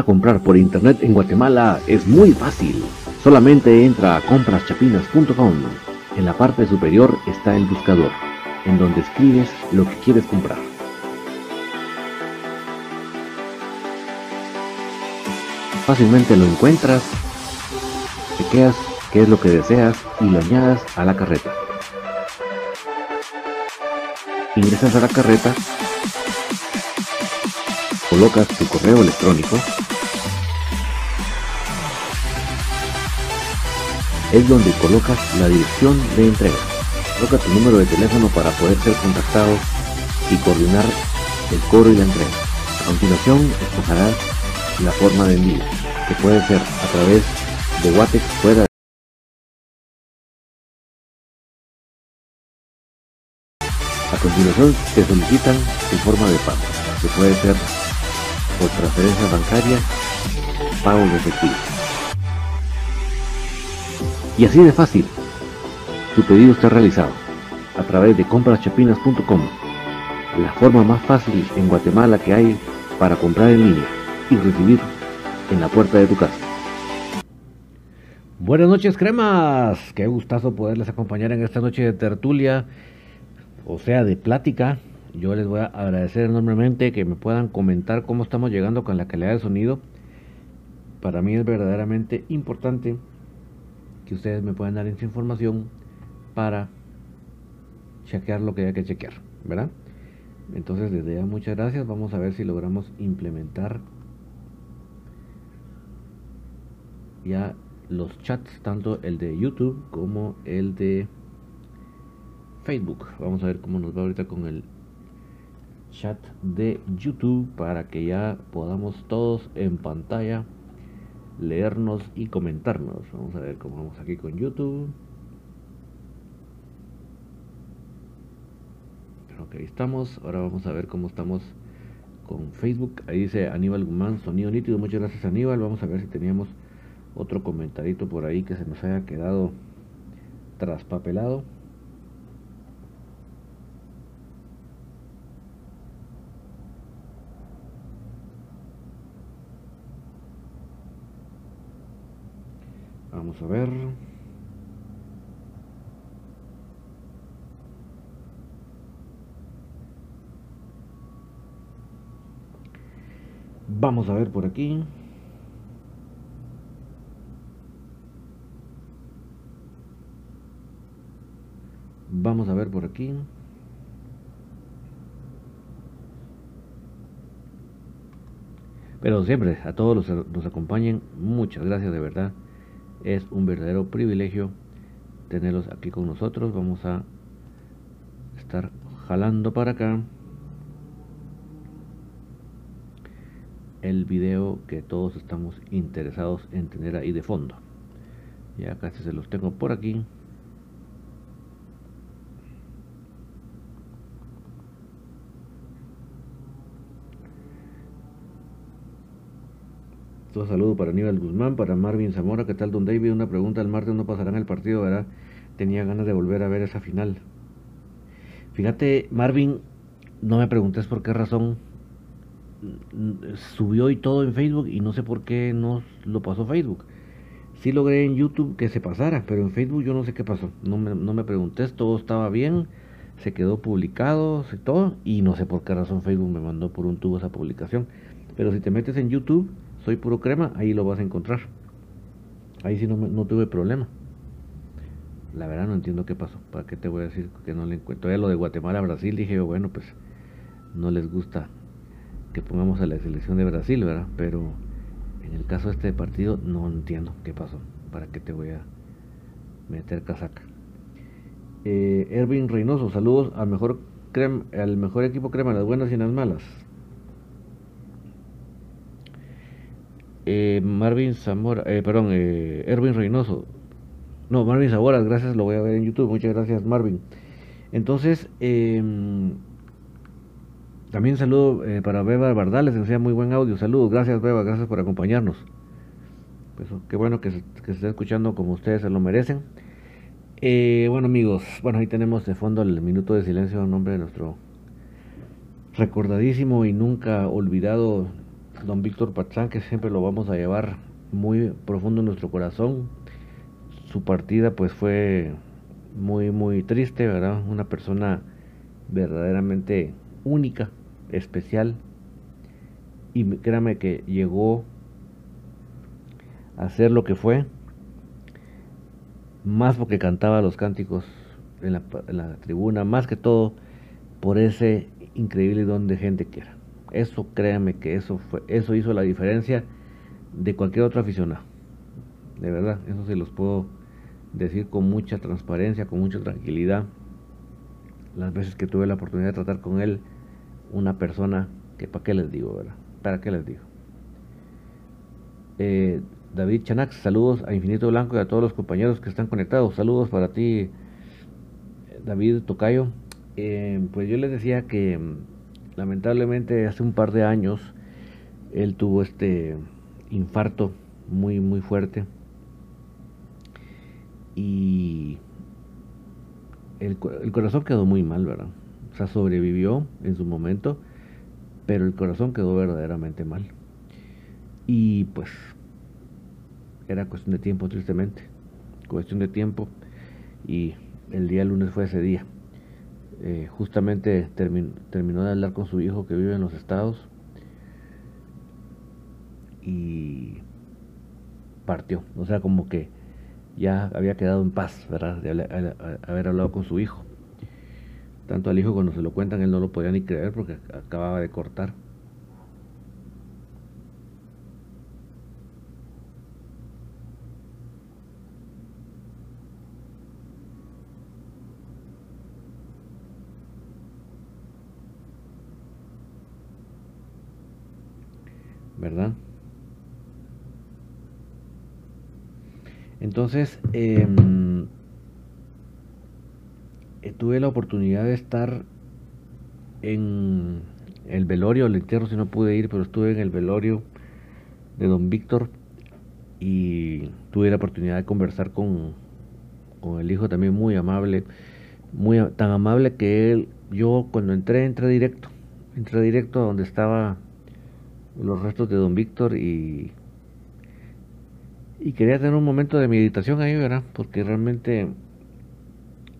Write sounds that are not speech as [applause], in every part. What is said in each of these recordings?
Comprar por internet en Guatemala es muy fácil. Solamente entra a compraschapinas.com. En la parte superior está el buscador, en donde escribes lo que quieres comprar. Fácilmente lo encuentras, chequeas qué es lo que deseas y lo añadas a la carreta. Ingresas a la carreta colocas tu correo electrónico, es donde colocas la dirección de entrega. Coloca tu número de teléfono para poder ser contactado y coordinar el cobro y la entrega. A continuación, escogerás la forma de envío, que puede ser a través de Watex fuera A continuación, te solicitan tu forma de pago, que puede ser por transferencia bancaria, pago de efectivo. Y así de fácil, tu pedido está realizado a través de compraschapinas.com, la forma más fácil en Guatemala que hay para comprar en línea y recibir en la puerta de tu casa. Buenas noches, cremas. Qué gustazo poderles acompañar en esta noche de tertulia, o sea, de plática yo les voy a agradecer enormemente que me puedan comentar cómo estamos llegando con la calidad de sonido. Para mí es verdaderamente importante que ustedes me puedan dar esa información para chequear lo que hay que chequear, ¿verdad? Entonces desde ya muchas gracias. Vamos a ver si logramos implementar ya los chats, tanto el de YouTube como el de Facebook. Vamos a ver cómo nos va ahorita con el chat de YouTube para que ya podamos todos en pantalla leernos y comentarnos. Vamos a ver cómo vamos aquí con YouTube. Ok, estamos. Ahora vamos a ver cómo estamos con Facebook. Ahí dice Aníbal Guzmán, sonido nítido. Muchas gracias Aníbal. Vamos a ver si teníamos otro comentarito por ahí que se nos haya quedado traspapelado. Vamos a ver. Vamos a ver por aquí. Vamos a ver por aquí. Pero siempre a todos los nos acompañen, muchas gracias de verdad. Es un verdadero privilegio tenerlos aquí con nosotros. Vamos a estar jalando para acá el video que todos estamos interesados en tener ahí de fondo. Ya casi se los tengo por aquí. Un saludo para Aníbal Guzmán, para Marvin Zamora, ¿qué tal Don David? Una pregunta, el martes no pasarán el partido, ¿verdad? Tenía ganas de volver a ver esa final. Fíjate, Marvin, no me preguntes por qué razón subió y todo en Facebook y no sé por qué no lo pasó Facebook. Sí logré en YouTube que se pasara, pero en Facebook yo no sé qué pasó. No me, no me preguntes, todo estaba bien, se quedó publicado, todo, y no sé por qué razón Facebook me mandó por un tubo esa publicación. Pero si te metes en YouTube, soy puro crema, ahí lo vas a encontrar. Ahí sí no, no tuve problema. La verdad no entiendo qué pasó. ¿Para qué te voy a decir que no le encuentro? Ya lo de Guatemala Brasil dije yo, bueno, pues no les gusta que pongamos a la selección de Brasil, ¿verdad? Pero en el caso de este partido no entiendo qué pasó. ¿Para qué te voy a meter casaca? Eh, Erwin Reynoso, saludos al mejor, crema, al mejor equipo crema, las buenas y las malas. Eh, Marvin Zamora, eh, perdón, eh, Erwin Reynoso. No, Marvin Zamora, gracias, lo voy a ver en YouTube. Muchas gracias, Marvin. Entonces, em, también saludo eh, para Beba Bardales, que muy buen audio. Saludos, gracias Beba, gracias por acompañarnos. Pues qué bueno que se, que esté escuchando como ustedes se lo merecen. Eh, bueno amigos, bueno ahí tenemos de fondo el minuto de silencio en nombre de nuestro recordadísimo y nunca olvidado don Víctor Patzán, que siempre lo vamos a llevar muy profundo en nuestro corazón. Su partida pues fue muy muy triste, ¿verdad? Una persona verdaderamente única, especial. Y créame que llegó a ser lo que fue, más porque cantaba los cánticos en la, en la tribuna, más que todo por ese increíble don de gente que era. Eso créame que eso fue, eso hizo la diferencia de cualquier otro aficionado. De verdad, eso se los puedo decir con mucha transparencia, con mucha tranquilidad. Las veces que tuve la oportunidad de tratar con él, una persona que para qué les digo, ¿verdad? ¿Para qué les digo? Eh, David Chanax, saludos a Infinito Blanco y a todos los compañeros que están conectados. Saludos para ti, David Tocayo. Eh, pues yo les decía que lamentablemente hace un par de años él tuvo este infarto muy muy fuerte y el, el, corazón quedó muy mal, ¿verdad? O sea, sobrevivió en su momento, pero el corazón quedó verdaderamente mal. Y pues era cuestión de tiempo, tristemente. Cuestión de tiempo. Y el día lunes fue ese día. Eh, justamente termin, terminó de hablar con su hijo que vive en los estados. Y partió. O sea, como que ya había quedado en paz, ¿verdad? De haber hablado con su hijo. Tanto al hijo cuando se lo cuentan, él no lo podía ni creer porque acababa de cortar. ¿Verdad? Entonces, eh, tuve la oportunidad de estar en el velorio, el entierro si no pude ir, pero estuve en el velorio de don Víctor y tuve la oportunidad de conversar con, con el hijo también muy amable, muy tan amable que él, yo cuando entré, entré directo, entré directo a donde estaba los restos de don Víctor y y quería tener un momento de meditación ahí, ¿verdad? Porque realmente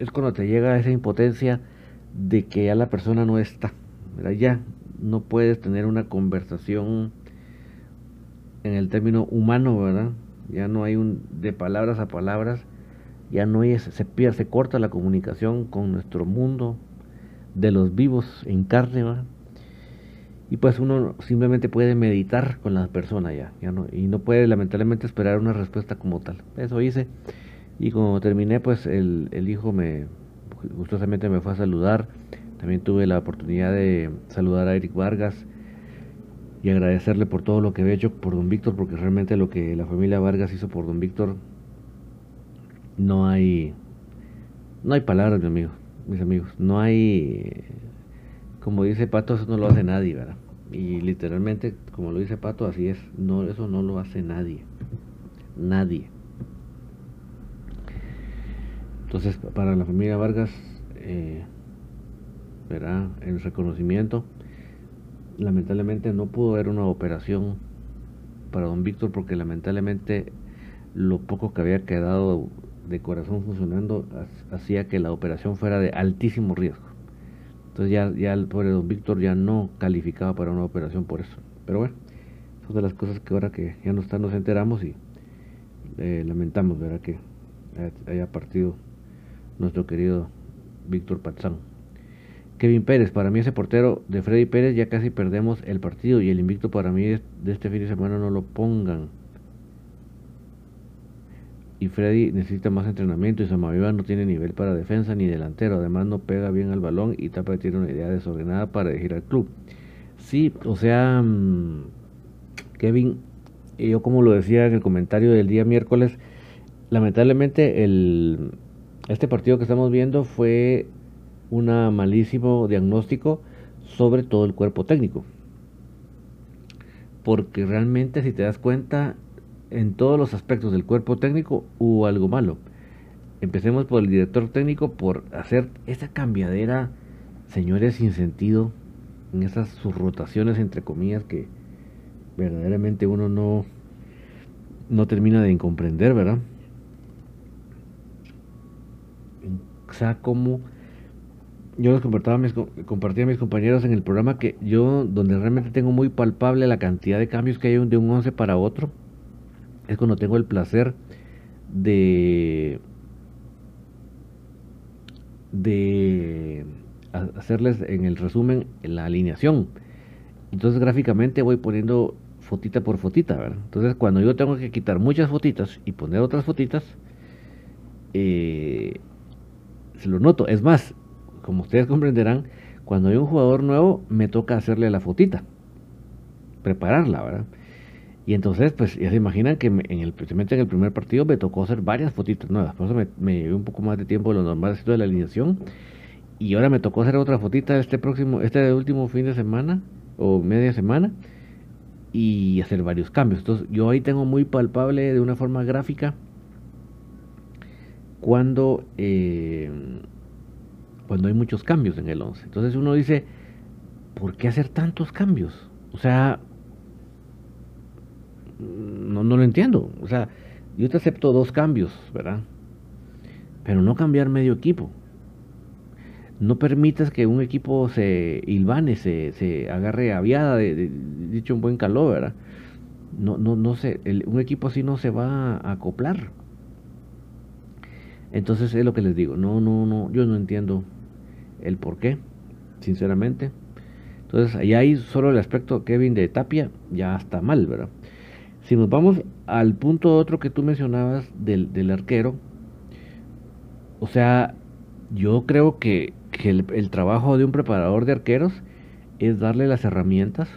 es cuando te llega esa impotencia de que ya la persona no está, ¿verdad? Ya no puedes tener una conversación en el término humano, ¿verdad? Ya no hay un de palabras a palabras, ya no hay se pierde, se corta la comunicación con nuestro mundo de los vivos en carne. Y pues uno simplemente puede meditar con la persona ya, ya no, y no puede lamentablemente esperar una respuesta como tal. Eso hice y cuando terminé pues el, el hijo me gustosamente me fue a saludar. También tuve la oportunidad de saludar a Eric Vargas y agradecerle por todo lo que había hecho por don Víctor, porque realmente lo que la familia Vargas hizo por don Víctor no hay no hay palabras, mi amigo, mis amigos, no hay como dice Pato, eso no lo hace nadie, ¿verdad? Y literalmente, como lo dice Pato, así es. No, eso no lo hace nadie. Nadie. Entonces, para la familia Vargas, eh, verá el reconocimiento. Lamentablemente no pudo haber una operación para don Víctor porque lamentablemente lo poco que había quedado de corazón funcionando hacía que la operación fuera de altísimo riesgo. Entonces ya, ya el pobre don Víctor ya no calificaba para una operación por eso. Pero bueno, son de las cosas que ahora que ya no están nos enteramos y eh, lamentamos, ¿verdad? Que haya partido nuestro querido Víctor Patzán. Kevin Pérez, para mí ese portero de Freddy Pérez ya casi perdemos el partido y el invicto para mí de este fin de semana no lo pongan y Freddy necesita más entrenamiento y Samaviva no tiene nivel para defensa ni delantero, además no pega bien al balón y Tapa tiene una idea desordenada para elegir al club. Sí, o sea, mm, Kevin, Y yo como lo decía en el comentario del día miércoles, lamentablemente el, este partido que estamos viendo fue un malísimo diagnóstico sobre todo el cuerpo técnico. Porque realmente si te das cuenta, en todos los aspectos del cuerpo técnico hubo algo malo. Empecemos por el director técnico por hacer esa cambiadera, señores, sin sentido, en esas sus rotaciones entre comillas que verdaderamente uno no, no termina de comprender, ¿verdad? O sea, como yo les compartía mis, compartía a mis compañeros en el programa que yo, donde realmente tengo muy palpable la cantidad de cambios que hay de un 11 para otro, es cuando tengo el placer de hacerles en el resumen la alineación. Entonces gráficamente voy poniendo fotita por fotita, ¿verdad? Entonces cuando yo tengo que quitar muchas fotitas y poner otras fotitas, eh, se lo noto. Es más, como ustedes comprenderán, cuando hay un jugador nuevo me toca hacerle la fotita, prepararla, ¿verdad? Y entonces, pues ya se imaginan que en el, precisamente en el primer partido me tocó hacer varias fotitas nuevas. Por eso me, me llevé un poco más de tiempo de lo normal de la alineación. Y ahora me tocó hacer otra fotita este próximo, este último fin de semana o media semana y hacer varios cambios. Entonces, yo ahí tengo muy palpable de una forma gráfica cuando, eh, cuando hay muchos cambios en el 11. Entonces uno dice, ¿por qué hacer tantos cambios? O sea, no, no lo entiendo. O sea, yo te acepto dos cambios, ¿verdad? Pero no cambiar medio equipo. No permitas que un equipo se hilvane, se, se agarre aviada, de, dicho un buen calor, ¿verdad? No, no, no sé, un equipo así no se va a acoplar. Entonces es lo que les digo, no, no, no, yo no entiendo el por qué, sinceramente. Entonces, ahí solo el aspecto Kevin de Tapia, ya está mal, ¿verdad? Si nos vamos al punto otro que tú mencionabas del, arquero, o sea, yo creo que, el, trabajo de un preparador de arqueros es darle las herramientas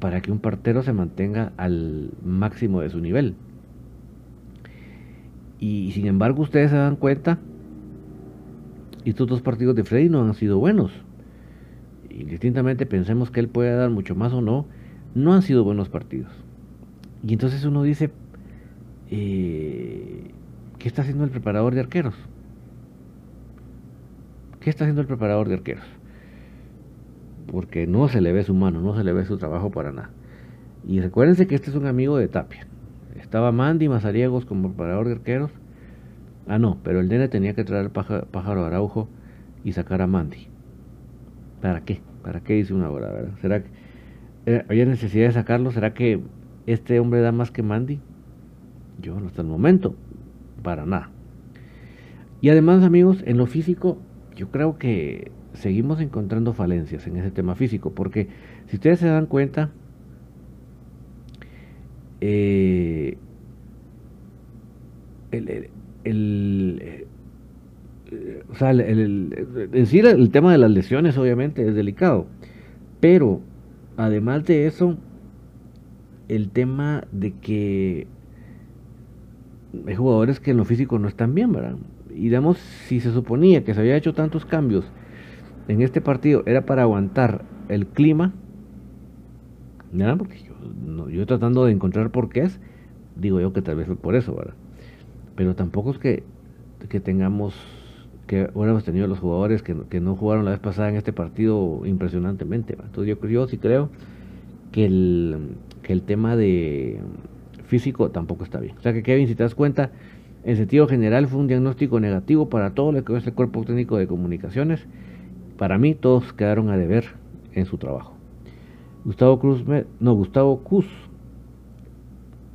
para que un partero se mantenga al máximo de su nivel. Y sin embargo ustedes se dan cuenta, estos dos partidos de Freddy no han sido buenos. Indistintamente pensemos que él puede dar mucho más o no, no han sido buenos partidos. Y entonces uno dice, eh, ¿qué está haciendo el preparador de arqueros? ¿Qué está haciendo el preparador de arqueros? Porque no se le ve su mano, no se le ve su trabajo para nada. Y recuérdense que este es un amigo de Tapia. Estaba Mandy Mazariegos como preparador de arqueros. Ah, no, pero el nene tenía que traer pájaro, Araujo y sacar a Mandy. ¿Para qué? ¿Para qué dice una hora? ¿Será que eh, había necesidad de sacarlo? ¿Será que este hombre da más que Mandy? Yo hasta el momento, para nada. Y además, amigos, en lo físico, yo creo que seguimos encontrando falencias en ese tema físico, porque si ustedes se dan cuenta, eh, el, el, el, decir el tema de las lesiones obviamente es delicado, pero además de eso, el tema de que hay jugadores que en lo físico no están bien, ¿verdad? Y digamos, si se suponía que se había hecho tantos cambios en este partido, era para aguantar el clima, ¿verdad? Porque yo, yo tratando de encontrar por qué es, digo yo que tal vez fue por eso, ¿verdad? Pero tampoco es que, que tengamos, que hubiéramos tenido los jugadores que, que, no jugaron la vez pasada en este partido impresionantemente, ¿verdad? Entonces yo, yo sí creo que el, que el tema de físico tampoco está bien. O sea que Kevin, si te das cuenta, en sentido general fue un diagnóstico negativo para todo lo que es el cuerpo técnico de comunicaciones. Para mí todos quedaron a deber en su trabajo. Gustavo Cruz, no, Gustavo Cus.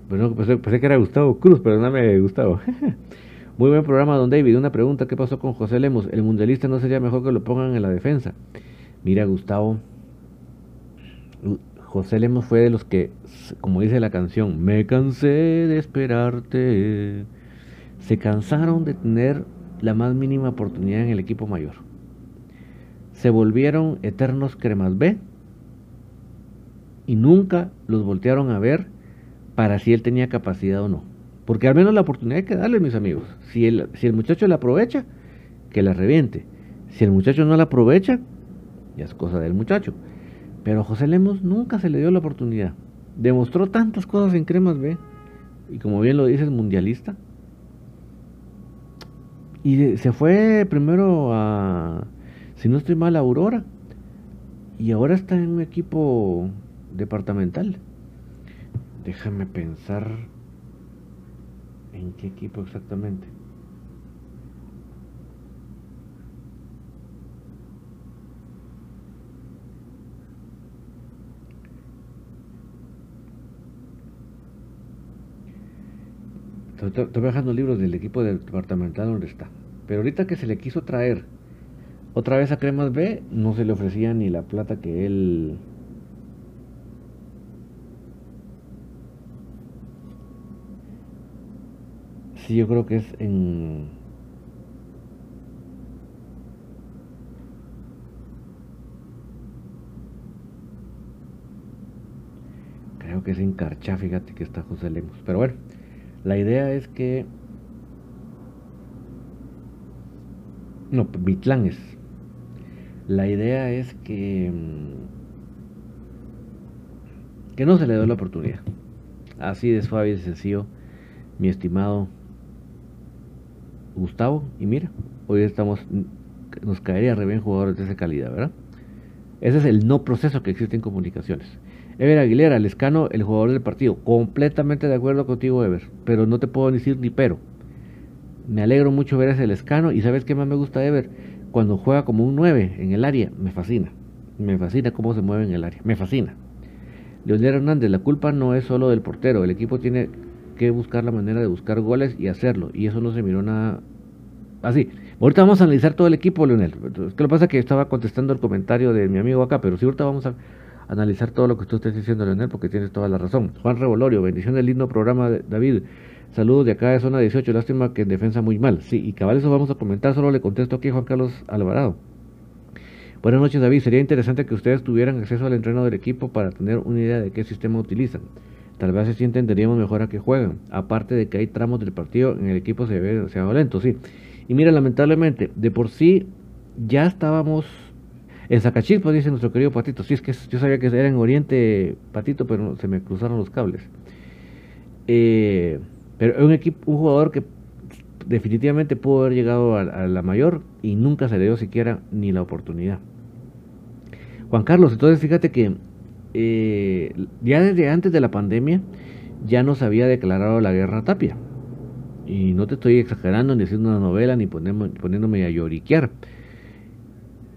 Bueno, pensé, pensé, que era Gustavo Cruz, perdóname, Gustavo. [laughs] Muy buen programa, don David. Una pregunta, ¿qué pasó con José Lemos? ¿El mundialista no sería mejor que lo pongan en la defensa? Mira, Gustavo, José Lemos fue de los que, como dice la canción, me cansé de esperarte. Se cansaron de tener la más mínima oportunidad en el equipo mayor. Se volvieron eternos cremas B y nunca los voltearon a ver para si él tenía capacidad o no. Porque al menos la oportunidad hay que darle, mis amigos. Si el, si el muchacho la aprovecha, que la reviente. Si el muchacho no la aprovecha, ya es cosa del muchacho. Pero a José Lemos nunca se le dio la oportunidad. Demostró tantas cosas en Cremas B. Y como bien lo dices, mundialista. Y se fue primero a, si no estoy mal, a Aurora. Y ahora está en un equipo departamental. Déjame pensar en qué equipo exactamente. Estoy bajando libros del equipo departamental donde está. Pero ahorita que se le quiso traer otra vez a Cremas B, no se le ofrecía ni la plata que él... Sí, yo creo que es en... Creo que es en Carchá, fíjate que está José Lemos. Pero bueno. La idea es que... No, Bitlán es. La idea es que... Mm, que no se le dé la oportunidad. Así de suave y sencillo, mi estimado Gustavo. Y mira, hoy estamos... Nos caería re bien jugadores de esa calidad, ¿verdad? Ese es el no proceso que existe en comunicaciones. Ever Aguilera, Lescano, el jugador del partido. Completamente de acuerdo contigo, Ever. Pero no te puedo decir ni pero. Me alegro mucho ver ese Lescano. Y sabes qué más me gusta, Ever. Cuando juega como un 9 en el área, me fascina. Me fascina cómo se mueve en el área. Me fascina. Leonel Hernández, la culpa no es solo del portero. El equipo tiene que buscar la manera de buscar goles y hacerlo. Y eso no se miró nada así. Ahorita vamos a analizar todo el equipo, Leonel. Es que lo pasa es que estaba contestando el comentario de mi amigo acá, pero si ahorita vamos a analizar todo lo que tú estés diciendo, Leonel, porque tienes toda la razón. Juan Revolorio, bendición del lindo programa, David. Saludos de acá de zona 18, lástima que en defensa muy mal. Sí, y cabal eso vamos a comentar, solo le contesto aquí a Juan Carlos Alvarado. Buenas noches, David. Sería interesante que ustedes tuvieran acceso al entreno del equipo para tener una idea de qué sistema utilizan. Tal vez así entenderíamos mejor a qué juegan. Aparte de que hay tramos del partido en el equipo se ve, va lento, sí. Y mira, lamentablemente, de por sí ya estábamos en Zacachispa, dice nuestro querido Patito. Sí, es que yo sabía que era en Oriente Patito, pero se me cruzaron los cables. Eh, pero un equipo, un jugador que definitivamente pudo haber llegado a, la mayor y nunca se le dio siquiera ni la oportunidad. Juan Carlos, entonces fíjate que eh, ya desde antes de la pandemia ya nos había declarado la guerra Tapia. Y no te estoy exagerando ni haciendo una novela ni poniéndome a lloriquear.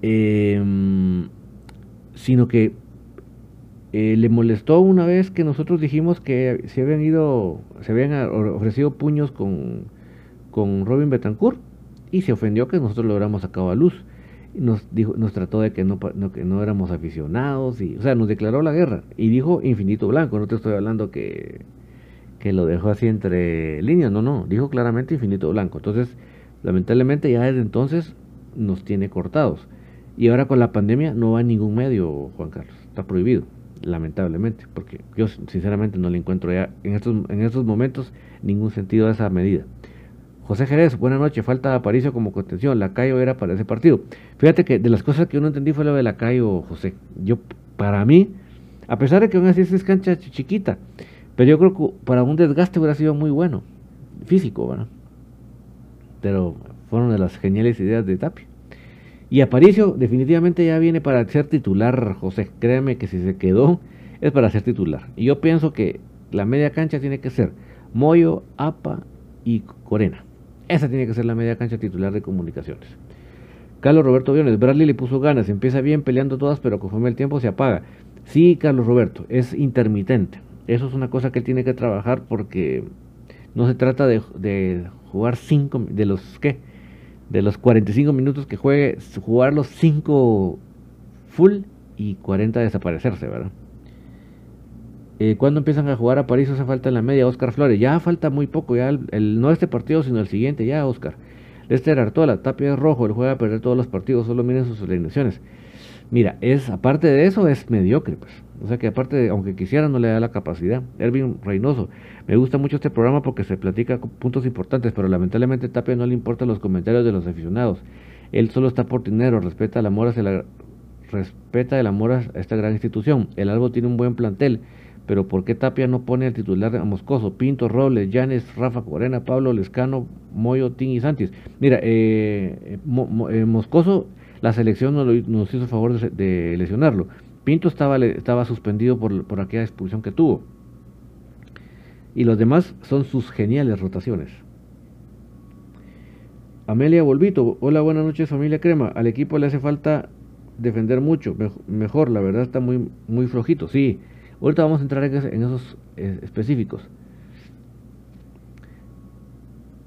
Em, sino que eh, le molestó una vez que nosotros dijimos que se habían ido, se habían ofrecido puños con, con Robin Betancourt y se ofendió que nosotros lo hubiéramos sacado a luz. Nos, dijo, nos trató de que no, que no éramos aficionados, y, o sea, nos declaró la guerra y dijo infinito blanco. No te estoy hablando que, que lo dejó así entre líneas, no, no, dijo claramente infinito blanco. Entonces, lamentablemente ya desde entonces nos tiene cortados. Y ahora con la pandemia no va en ningún medio, Juan Carlos. Está prohibido, lamentablemente, porque yo sinceramente no le encuentro ya en estos, en estos momentos ningún sentido a esa medida. José Jerez, buenas noches. Falta Aparicio como contención. La Cayo era para ese partido. Fíjate que de las cosas que yo no entendí fue lo de la Cayo, José. Yo, para mí, a pesar de que aún así es cancha chiquita, pero yo creo que para un desgaste hubiera sido muy bueno, físico, ¿verdad? Pero fueron de las geniales ideas de Tapia. Y Aparicio definitivamente ya viene para ser titular, José. Créeme que si se quedó es para ser titular. Y yo pienso que la media cancha tiene que ser Moyo, Apa y Corena. Esa tiene que ser la media cancha titular de comunicaciones. Carlos Roberto Viones, Bradley le puso ganas, empieza bien peleando todas, pero conforme el tiempo se apaga. Sí, Carlos Roberto, es intermitente. Eso es una cosa que él tiene que trabajar porque no se trata de, de jugar cinco, de los que de los 45 minutos que juegue, jugar los 5 full y 40 desaparecerse, ¿verdad? Eh, ¿Cuándo empiezan a jugar a París? Hace falta en la media, Oscar Flores. Ya falta muy poco, ya el, no este partido, sino el siguiente, ya, Oscar. Lester Artola, Tapia es rojo, él juega a perder todos los partidos, solo miren sus alineaciones. Mira, es aparte de eso, es mediocre, pues. O sea que aparte, aunque quisiera, no le da la capacidad. Ervin Reynoso, me gusta mucho este programa porque se platica puntos importantes, pero lamentablemente Tapia no le importan los comentarios de los aficionados. Él solo está por dinero, respeta el amor hacia la, respeta el amor a esta gran institución. El Albo tiene un buen plantel, pero ¿por qué Tapia no pone al titular a Moscoso? Pinto, Robles, Llanes, Rafa Corena, Pablo Lescano, Moyo, Tin y Santis. Mira, eh, eh, Moscoso, la selección nos, hizo favor de, lesionarlo. Pinto estaba, estaba suspendido por, por aquella expulsión que tuvo. Y los demás son sus geniales rotaciones. Amelia Volvito, hola, buenas noches familia Crema. Al equipo le hace falta defender mucho, mejor, la verdad está muy, muy flojito, sí. Ahorita vamos a entrar en, esos eh, específicos.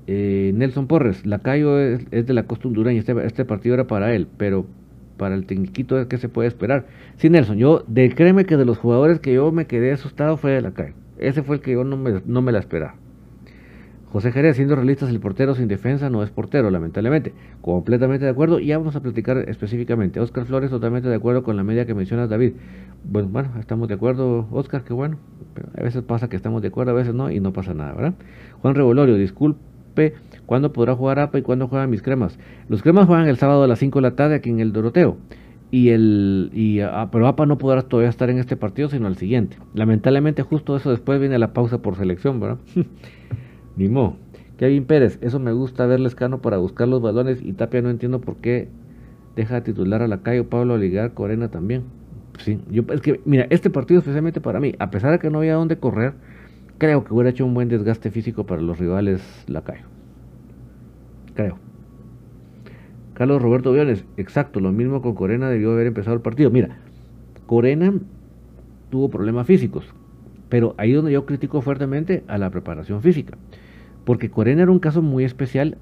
Eh, Nelson Porres, Lacayo es, es de la costa hondureña, este, este, partido era para él, pero para el tecniquito, ¿qué se puede esperar? Sí, Nelson, yo, de, créeme que de los jugadores que yo me quedé asustado fue de Lacayo. Ese fue el que yo no me, no me la esperaba. José Jerez, siendo realistas, el portero sin defensa no es portero, lamentablemente. Completamente de acuerdo, y ya vamos a platicar específicamente. Oscar Flores, totalmente de acuerdo con la media que mencionas, David. Bueno, bueno, estamos de acuerdo, Oscar, qué bueno. a veces pasa que estamos de acuerdo, a veces no, y no pasa nada, ¿verdad? Juan Revolorio, disculpe, ¿cuándo podrá jugar APA y cuándo juegan mis cremas? Los cremas juegan el sábado a las 5 de la tarde aquí en el Doroteo. Y el, y, ah, pero APA no podrá todavía estar en este partido, sino al siguiente. Lamentablemente, justo eso después viene la pausa por selección, ¿verdad? [laughs] Ni Kevin Pérez, eso me gusta verle escano para buscar los balones y Tapia no entiendo por qué deja titular a la calle Pablo Ligar Corena también. Sí, yo es que mira, este partido especialmente para mí, a pesar de que no había dónde correr, creo que hubiera hecho un buen desgaste físico para los rivales Lacayo. Creo. Carlos Roberto Viones, exacto, lo mismo con Corena debió haber empezado el partido. Mira, Corena tuvo problemas físicos, pero ahí donde yo critico fuertemente a la preparación física. Porque Corena era un caso muy especial,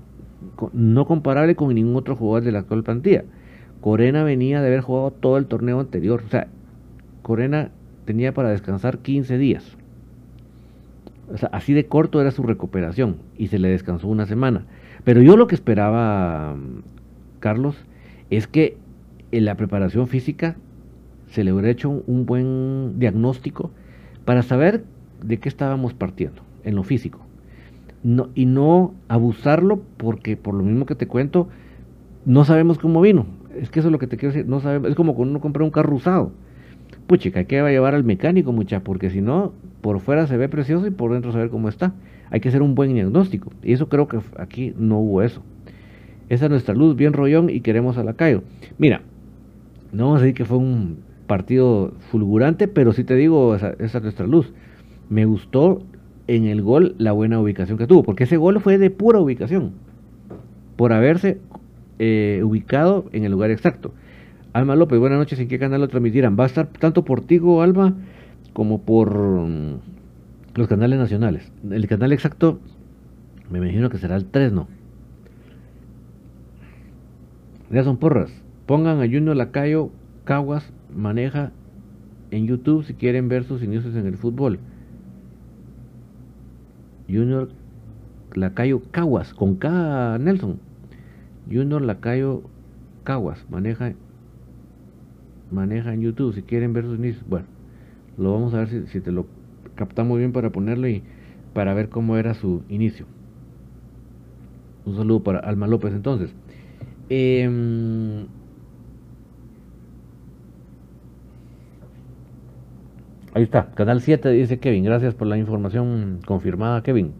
no comparable con ningún otro jugador de la actual plantilla. Corena venía de haber jugado todo el torneo anterior. O sea, Corena tenía para descansar 15 días. O sea, así de corto era su recuperación y se le descansó una semana. Pero yo lo que esperaba, Carlos, es que en la preparación física se le hubiera hecho un buen diagnóstico para saber de qué estábamos partiendo en lo físico. No, y no abusarlo porque por lo mismo que te cuento, no sabemos cómo vino. Es que eso es lo que te quiero decir. No sabemos, es como cuando uno compra un carro usado. Puchica, hay que llevar al mecánico, mucha, porque si no, por fuera se ve precioso y por dentro saber cómo está. Hay que hacer un buen diagnóstico. Y eso creo que aquí no hubo eso. Esa es nuestra luz, bien rollón, y queremos a la Cayo. Mira, no vamos a decir que fue un partido fulgurante, pero sí te digo, esa, esa es nuestra luz. Me gustó en el gol la buena ubicación que tuvo, porque ese gol fue de pura ubicación, por haberse eh, ubicado en el lugar exacto. Alma López, buenas noches, ¿en qué canal lo transmitirán? Va a estar tanto por Tigo, Alma, como por mm, los canales nacionales. El canal exacto, me imagino que será el 3, ¿no? Ya son porras. Pongan a Junior Lacayo, Caguas, maneja en YouTube si quieren ver sus inicios en el fútbol. Junior Lacayo Caguas, con K Nelson. Junior Lacayo Caguas, maneja, maneja en YouTube si quieren ver sus inicios. Bueno, lo vamos a ver si, te lo captamos bien para ponerlo y para ver cómo era su inicio. Un saludo para Alma López entonces. Eh, Ahí está, Canal 7 dice Kevin, gracias por la información confirmada, Kevin.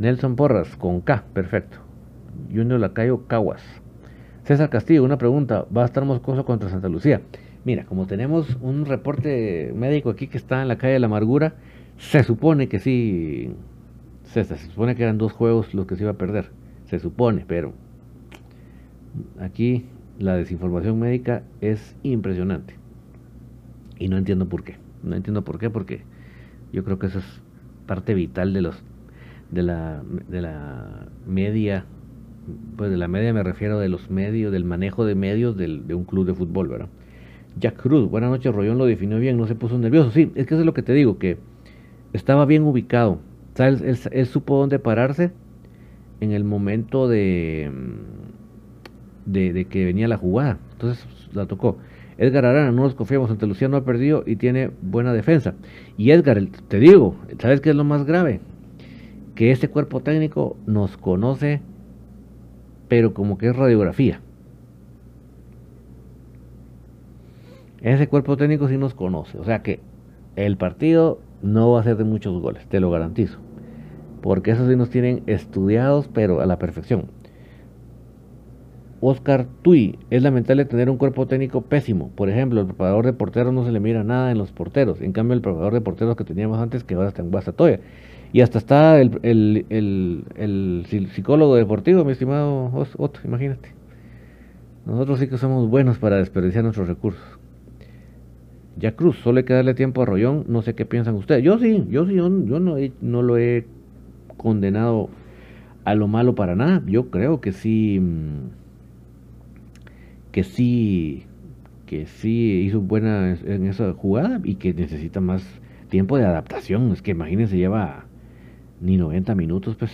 Nelson Porras, con K, perfecto. Junior Lacayo Caguas. César Castillo, una pregunta, ¿va a estar Moscoso contra Santa Lucía? Mira, como tenemos un reporte médico aquí que está en la calle de la amargura, se supone que sí, se supone que eran dos juegos los que se iba a perder, se supone, pero aquí la desinformación médica es impresionante y no entiendo por qué. No entiendo por qué, porque yo creo que eso es parte vital de los de la, de la media, pues de la media me refiero de los medios, del manejo de medios del, de un club de fútbol, ¿verdad? Jack Cruz, buenas noches, Rollón lo definió bien, no se puso nervioso. Sí, es que eso es lo que te digo, que estaba bien ubicado. Él, supo dónde pararse en el momento de, de, de, que venía la jugada. Entonces la tocó. Edgar Arana, no nos confiamos, ante Luciano ha perdido y tiene buena defensa. Y Edgar, te digo, ¿sabes qué es lo más grave? Que este cuerpo técnico nos conoce, pero como que es radiografía. Ese cuerpo técnico sí nos conoce, o sea que el partido no va a ser de muchos goles, te lo garantizo. Porque esos sí nos tienen estudiados, pero a la perfección. Oscar Tui, es lamentable tener un cuerpo técnico pésimo. Por ejemplo, el preparador de porteros no se le mira nada en los porteros. En cambio, el preparador de porteros que teníamos antes, que ahora está en Guastatoya. Y hasta está el, psicólogo deportivo, mi estimado Otto, imagínate. Nosotros sí que somos buenos para desperdiciar nuestros recursos. Ya Cruz, solo hay que darle tiempo a Rollón, no sé qué piensan ustedes. Yo sí, yo sí, yo, no, lo he condenado a lo malo para nada. Yo creo que sí, mm, que sí, que sí hizo buena en esa jugada y que necesita más tiempo de adaptación. Es que imagínense, lleva ni 90 minutos, pues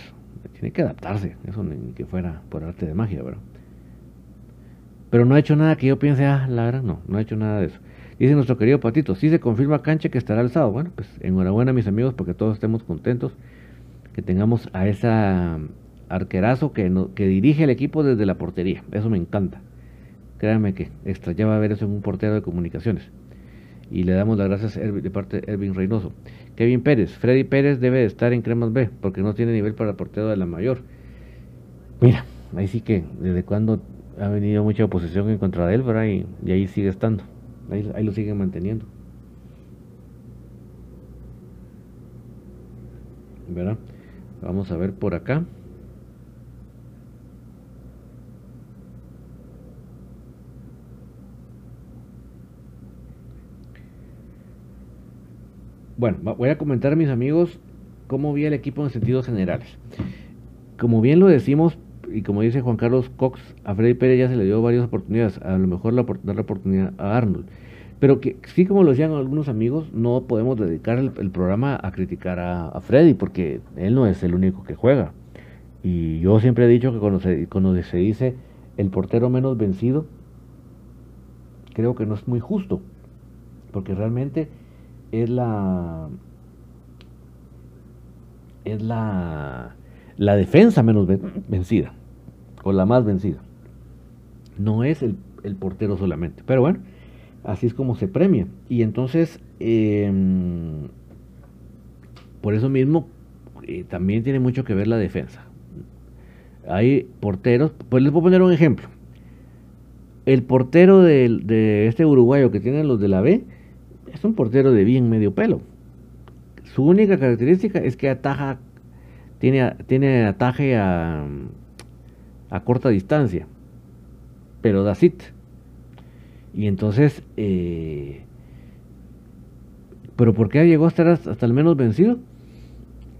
tiene que adaptarse. Eso ni que fuera por arte de magia, ¿verdad? Pero no ha hecho nada que yo piense, ah, la verdad, no, no ha hecho nada de eso. Dice nuestro querido Patito, sí se confirma cancha que estará alzado. Bueno, pues enhorabuena mis amigos porque todos estemos contentos que tengamos a esa arquerazo que, que dirige el equipo desde la portería. Eso me encanta. Créanme que extrañaba ver eso en un portero de comunicaciones. Y le damos las gracias de parte de Ervin Reynoso. Kevin Pérez, Freddy Pérez debe de estar en Cremas B porque no tiene nivel para portero de la mayor. Mira, ahí sí que desde cuando ha venido mucha oposición en contra de él, ¿verdad? Y ahí sigue estando. Ahí, lo siguen manteniendo. ¿Verdad? Vamos a ver por acá. Bueno, voy a comentar mis amigos cómo vi el equipo en sentidos generales. Como bien lo decimos, y como dice Juan Carlos Cox, a Freddy Pérez ya se le dio varias oportunidades, a lo mejor la, dar la oportunidad a Arnold. Pero que sí, como lo decían algunos amigos, no podemos dedicar el, programa a criticar a, Freddy, porque él no es el único que juega. Y yo siempre he dicho que cuando se, cuando se dice el portero menos vencido, creo que no es muy justo, porque realmente es la es la, la defensa menos vencida o la más vencida. No es el, portero solamente. Pero bueno, así es como se premia. Y entonces, em, por eso mismo, eh, también tiene mucho que ver la defensa. Hay porteros, pues les voy a poner un ejemplo. El portero de, de este uruguayo que tienen los de la B es un portero de bien medio pelo. Su única característica es que ataja, tiene, tiene ataje a, a corta distancia, pero da sit. Y entonces, eh, ¿pero por qué llegó a estar hasta, el menos vencido?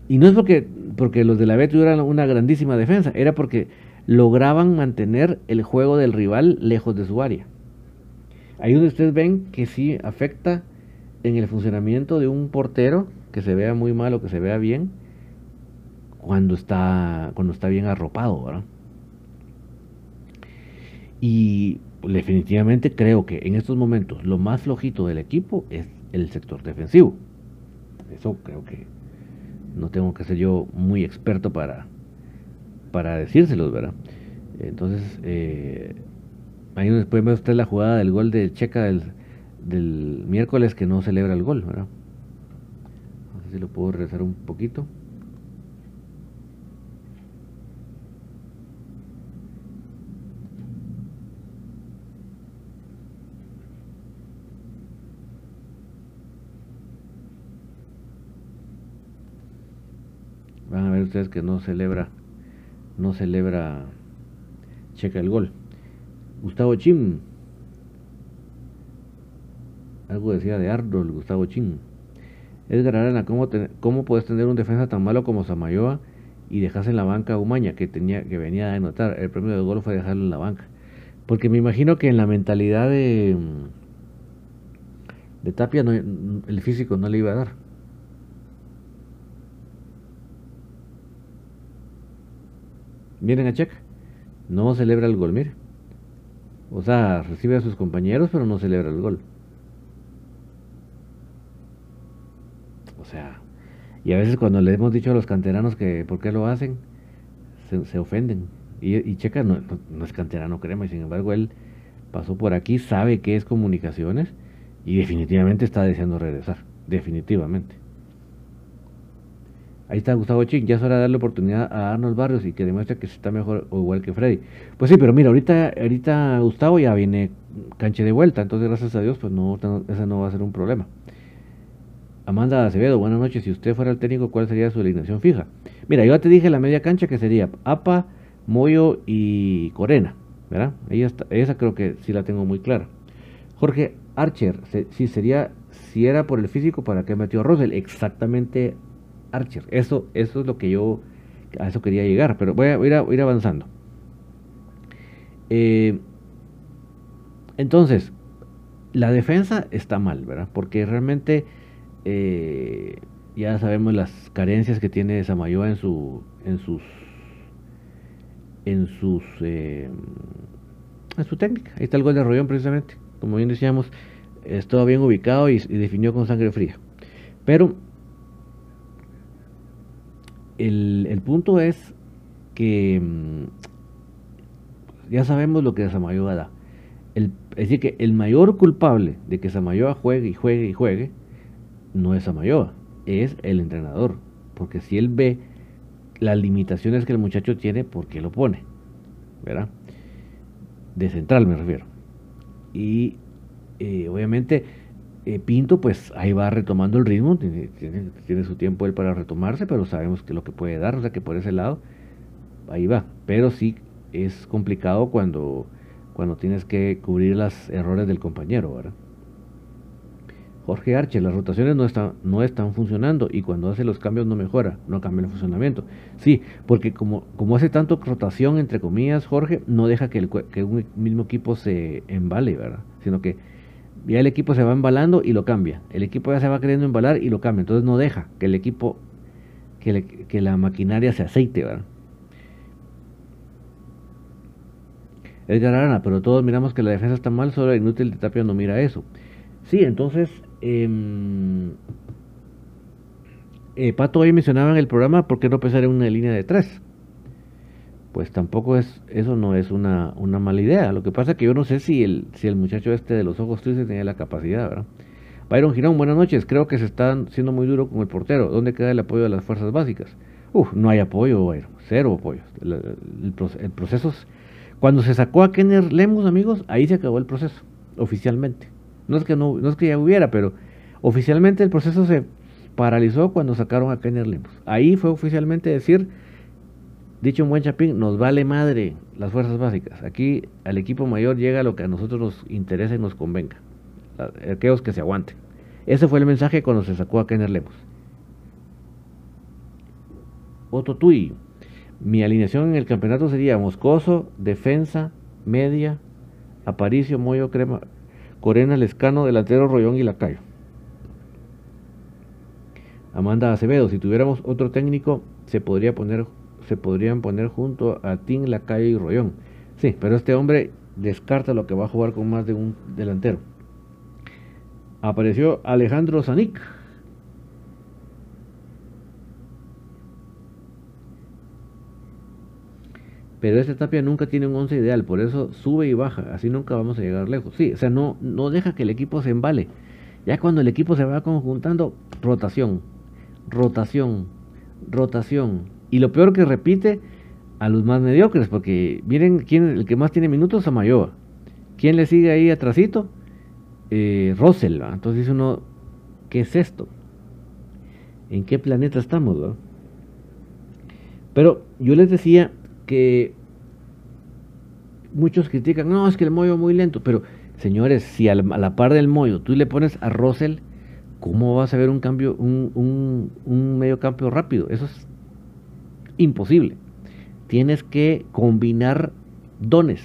Y no es porque, porque los de la B tuvieran una grandísima defensa, era porque lograban mantener el juego del rival lejos de su área. Ahí donde ustedes ven que sí afecta en el funcionamiento de un portero, que se vea muy mal o que se vea bien, cuando está, cuando está bien arropado, ¿verdad? Y definitivamente creo que en estos momentos lo más flojito del equipo es el sector defensivo. Eso creo que no tengo que ser yo muy experto para, para decírselos, ¿verdad? Entonces, eh, ahí después ve usted la jugada del gol de Checa del, del miércoles que no celebra el gol, ¿verdad? No sé si lo puedo regresar un poquito. Van a ver ustedes que no celebra, no celebra, checa el gol. Gustavo Chim. Algo decía de Arnold, Gustavo Chim. Edgar Arana, ¿cómo, ¿cómo puedes tener un defensa tan malo como Samayoa y dejas en la banca a Umaña, que, tenía, que venía a anotar? El premio de gol fue dejarlo en la banca. Porque me imagino que en la mentalidad de, de Tapia el físico no le iba a dar. Miren a Checa. No celebra el gol, mire. O sea, recibe a sus compañeros, pero no celebra el gol. O sea, y a veces cuando le hemos dicho a los canteranos que por qué lo hacen, se, ofenden. Y, Checa no, no, es canterano, crema, y sin embargo él pasó por aquí, sabe qué es comunicaciones y definitivamente está deseando regresar. Definitivamente. Ahí está Gustavo Ching, ya es hora de darle oportunidad a Arnold Barrios y que demuestre que está mejor o igual que Freddy. Pues sí, pero mira, ahorita, ahorita Gustavo ya viene canche de vuelta, entonces gracias a Dios, pues no, ese no va a ser un problema. Amanda Acevedo, buenas noches. Si usted fuera el técnico, ¿cuál sería su alineación fija? Mira, yo ya te dije la media cancha que sería APA, Moyo y Corena, ¿verdad? esa creo que sí la tengo muy clara. Jorge Archer, si sería, si era por el físico, ¿para qué metió a Rosel? Exactamente Archer. Eso, eso es lo que yo, a eso quería llegar, pero voy a, ir, avanzando. Eh, entonces, la defensa está mal, ¿verdad? Porque realmente eh, ya sabemos las carencias que tiene Samayoa en su, en sus, en sus, eh, en su técnica. Ahí está el gol de Arroyón precisamente. Como bien decíamos, estaba bien ubicado y definió con sangre fría. Pero el, punto es que mm, ya sabemos lo que Samayoa da. es decir, que el mayor culpable de que Samayoa juegue y juegue y juegue no es Samayoa, es el entrenador. Porque si él ve las limitaciones que el muchacho tiene, ¿por qué lo pone? ¿Verdad? De central me refiero. Y eh, obviamente eh, Pinto, pues ahí va retomando el ritmo, tiene, su tiempo él para retomarse, pero sabemos que lo que puede dar, o sea que por ese lado, ahí va. Pero sí es complicado cuando, cuando tienes que cubrir los errores del compañero, ¿verdad? Jorge Arche, las rotaciones no están, no están funcionando y cuando hace los cambios no mejora, no cambia el funcionamiento. Sí, porque como, como hace tanto rotación, entre comillas, Jorge, no deja que, el, que un mismo equipo se embale, ¿verdad? Sino que ya el equipo se va embalando y lo cambia. El equipo ya se va queriendo embalar y lo cambia. Entonces no deja que el equipo, que, la maquinaria se aceite, ¿verdad? Edgar Arana, pero todos miramos que la defensa está mal, solo el inútil de Tapia no mira eso. Sí, entonces, em, eh, Pato hoy mencionaba en el programa, ¿por qué no pensar en una línea de tres? Pues tampoco es, eso no es una, una mala idea. Lo que pasa es que yo no sé si el, si el muchacho este de los ojos tristes tenía la capacidad, ¿verdad? Byron Girón, buenas noches. Creo que se están siendo muy duro con el portero. ¿Dónde queda el apoyo de las fuerzas básicas? Uf, no hay apoyo, Byron. Cero apoyo. El, proceso, cuando se sacó a Kenner Lemus, amigos, ahí se acabó el proceso, oficialmente. No es que no, no es que ya hubiera, pero oficialmente el proceso se paralizó cuando sacaron a Kenner Lemus. Ahí fue oficialmente decir Dicho un buen chapín, nos vale madre las fuerzas básicas. Aquí al equipo mayor llega lo que a nosotros nos interesa y nos convenga. Aquellos que se aguanten. Ese fue el mensaje cuando se sacó a Kenner Lemos. Otto Tui. Mi alineación en el campeonato sería Moscoso, Defensa, Media, Aparicio, Moyo, Crema, Corena, Lescano, Delantero, Rollón y Lacayo. Amanda Acevedo. Si tuviéramos otro técnico, se podría poner se podrían poner junto a Tim, Lacalle y Rollón. Sí, pero este hombre descarta lo que va a jugar con más de un delantero. Apareció Alejandro Zanik. Pero este Tapia nunca tiene un once ideal, por eso sube y baja, así nunca vamos a llegar lejos. Sí, o sea, no, no deja que el equipo se embale. Ya cuando el equipo se va conjuntando, rotación, rotación, rotación, y lo peor que repite a los más mediocres, porque miren quién el que más tiene minutos, Samayoa. ¿Quién le sigue ahí atrásito? Eh, Russell, Entonces dice uno, ¿qué es esto? ¿En qué planeta estamos? Pero yo les decía que muchos critican, no, es que el Moyo muy lento, pero señores, si a la, par del Moyo tú le pones a Russell, ¿cómo vas a ver un cambio, un, un, un medio cambio rápido? Eso es imposible. Tienes que combinar dones.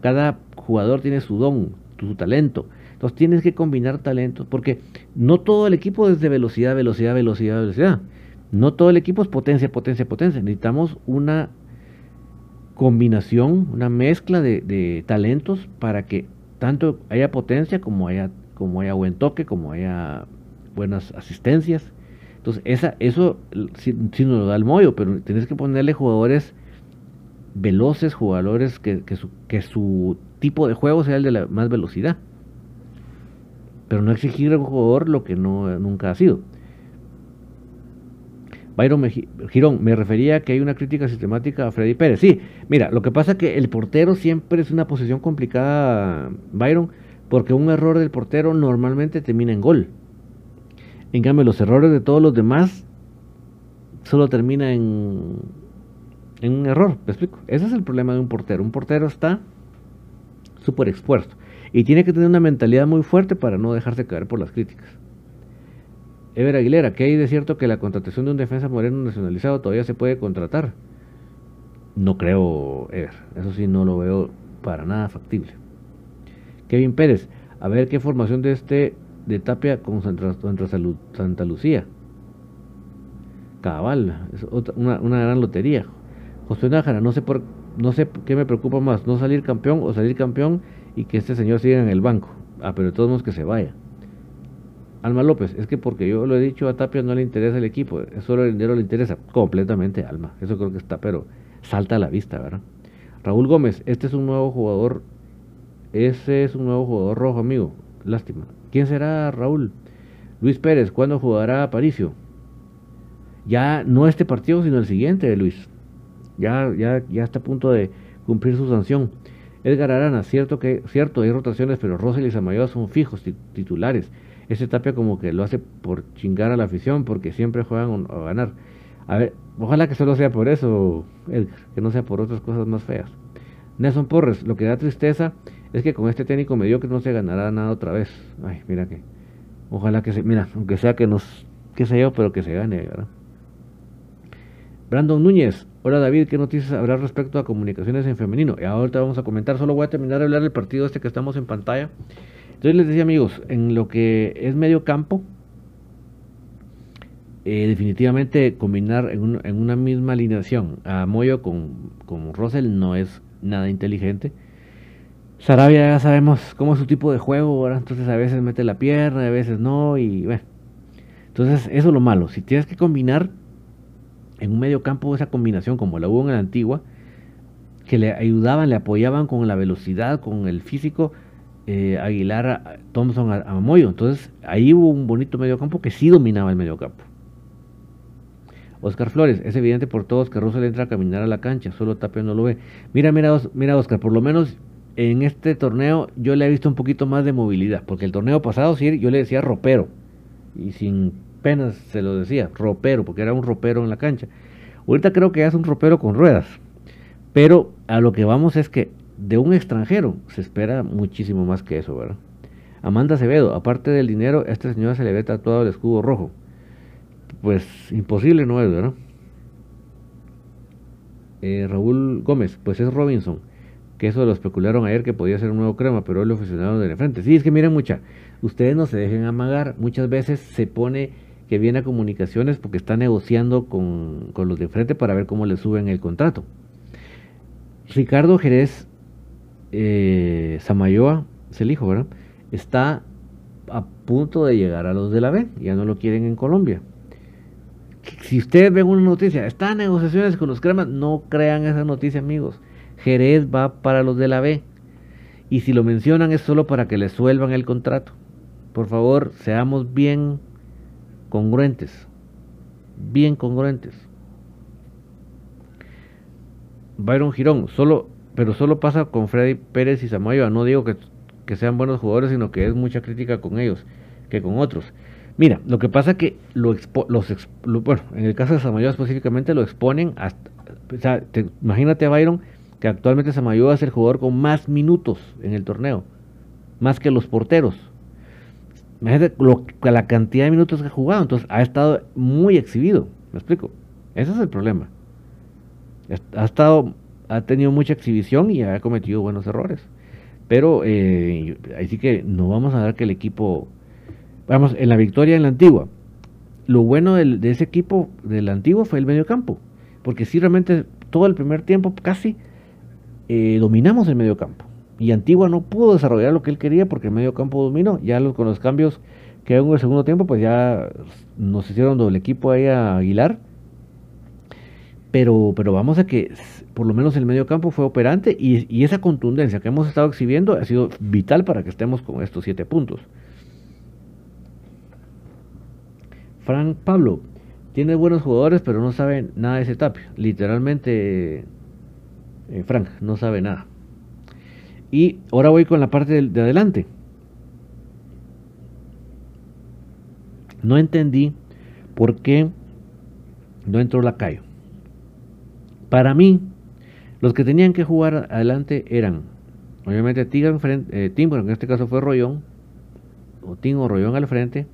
Cada jugador tiene su don, su talento. Entonces tienes que combinar talentos porque no todo el equipo es de velocidad, velocidad, velocidad, velocidad. No todo el equipo es potencia, potencia, potencia. Necesitamos una combinación, una mezcla de, talentos para que tanto haya potencia como haya, como haya buen toque, como haya buenas asistencias. Entonces, esa, eso sí, nos lo da el mollo, pero tienes que ponerle jugadores veloces, jugadores que, que, su, que su tipo de juego sea el de la más velocidad. Pero no exigir a un jugador lo que no, nunca ha sido. Byron Girón, me refería a que hay una crítica sistemática a Freddy Pérez. Sí, mira, lo que pasa es que el portero siempre es una posición complicada, Byron, porque un error del portero normalmente termina en gol. En cambio, los errores de todos los demás solo termina en, en un error. ¿Me explico? Ese es el problema de un portero. Un portero está súper expuesto y tiene que tener una mentalidad muy fuerte para no dejarse caer por las críticas. Ever Aguilera, ¿qué hay de cierto que la contratación de un defensa moreno nacionalizado todavía se puede contratar? No creo, Ever. Eso sí, no lo veo para nada factible. Kevin Pérez, a ver qué formación de este de Tapia con Santa, Lucía. Cabal, es una, gran lotería. José Nájara, no sé no sé qué me preocupa más, no salir campeón o salir campeón y que este señor siga en el banco. Ah, pero de todos modos que se vaya. Alma López, es que porque yo lo he dicho a Tapia no le interesa el equipo, solo el dinero le interesa. Completamente, Alma. Eso creo que está, pero salta a la vista, ¿verdad? Raúl Gómez, este es un nuevo jugador. Ese es un nuevo jugador rojo, amigo. Lástima. ¿Quién será Raúl? Luis Pérez, ¿cuándo jugará Aparicio? Ya no este partido, sino el siguiente, Luis. Ya, ya, ya está a punto de cumplir su sanción. Edgar Arana, cierto que cierto hay rotaciones, pero Rosel y Samayoa son fijos titulares. Ese Tapia como que lo hace por chingar a la afición, porque siempre juegan a ganar. A ver, ojalá que solo sea por eso, Edgar, que no sea por otras cosas más feas. Nelson Porres, lo que da tristeza es que con este técnico mediocre no se ganará nada otra vez. Ay, mira que. Ojalá que se. Mira, aunque sea que nos. Que sé yo, pero que se gane, ¿verdad? Brandon Núñez, Hola David, ¿qué noticias habrá respecto a comunicaciones en femenino? Y ahorita vamos a comentar, solo voy a terminar de hablar del partido este que estamos en pantalla. Entonces les decía amigos, en lo que es medio campo, eh, definitivamente combinar en, una misma alineación a Moyo con, con Russell no es nada inteligente. Sarabia ya sabemos cómo es su tipo de juego, ¿verdad? entonces a veces mete la pierna, a veces no, y bueno. Entonces eso es lo malo, si tienes que combinar en un medio campo esa combinación como la hubo en la antigua, que le ayudaban, le apoyaban con la velocidad, con el físico, eh, Aguilar, Thompson, a, Moyo. Entonces ahí hubo un bonito medio campo que sí dominaba el medio campo. Oscar Flores, es evidente por todos que Russell entra a caminar a la cancha, solo Tapia no lo ve. Mira, mira, mira Oscar, por lo menos en este torneo yo le he visto un poquito más de movilidad, porque el torneo pasado sí yo le decía ropero, y sin apenas se lo decía, ropero, porque era un ropero en la cancha. Ahorita creo que es un ropero con ruedas. Pero a lo que vamos es que de un extranjero se espera muchísimo más que eso, ¿verdad? Amanda Acevedo, aparte del dinero, a esta señora se le ve tatuado el escudo rojo. Pues imposible no es, ¿verdad? Eh, Raúl Gómez, pues es Robinson, que eso lo especularon ayer que podía ser un nuevo crema, pero hoy lo oficialaron de frente. Sí, es que miren mucha, ustedes no se dejen amagar, muchas veces se pone que viene a comunicaciones porque está negociando con, los de frente para ver cómo le suben el contrato. Ricardo Jerez eh, Samayoa, es el hijo, ¿verdad? Está a punto de llegar a los de la B, ya no lo quieren en Colombia. Si ustedes ven una noticia, está en negociaciones con los cremas, no crean esa noticia, amigos. Jerez va para los de la B. Y si lo mencionan es solo para que le suelvan el contrato. Por favor, seamos bien congruentes, bien congruentes. Byron Girón, solo, pero solo pasa con Freddy Pérez y Samayoa. No digo que, sean buenos jugadores, sino que es mucha crítica con ellos que con otros. Mira, lo que pasa que lo los bueno, en el caso de Samayoa específicamente lo exponen o sea, imagínate a Byron que actualmente Samayoa es el jugador con más minutos en el torneo, más que los porteros. Imagínate la cantidad de minutos que ha jugado. Entonces ha estado muy exhibido. ¿Me explico? Ese es el problema. Ha estado, ha tenido mucha exhibición y ha cometido buenos errores. Pero eh, así que no vamos a dar que el equipo. Vamos, en la victoria en la antigua. Lo bueno de ese equipo del antiguo fue el medio campo. Porque si realmente todo el primer tiempo casi eh, dominamos el medio campo. Y Antigua no pudo desarrollar lo que él quería porque el medio campo dominó. Ya con los cambios que hubo en el segundo tiempo, pues ya nos hicieron doble equipo ahí a Aguilar. Pero, pero vamos a que por lo menos el medio campo fue operante y, y, esa contundencia que hemos estado exhibiendo ha sido vital para que estemos con estos siete puntos. Frank Pablo tiene buenos jugadores, pero no sabe nada de ese tapio. Literalmente, eh, Frank no sabe nada. Y ahora voy con la parte de, adelante. No entendí por qué no entró la Cayo. Para mí, los que tenían que jugar adelante eran, obviamente, Tim, eh, Tim en este caso fue Rollón, o Tim o Rollón al frente,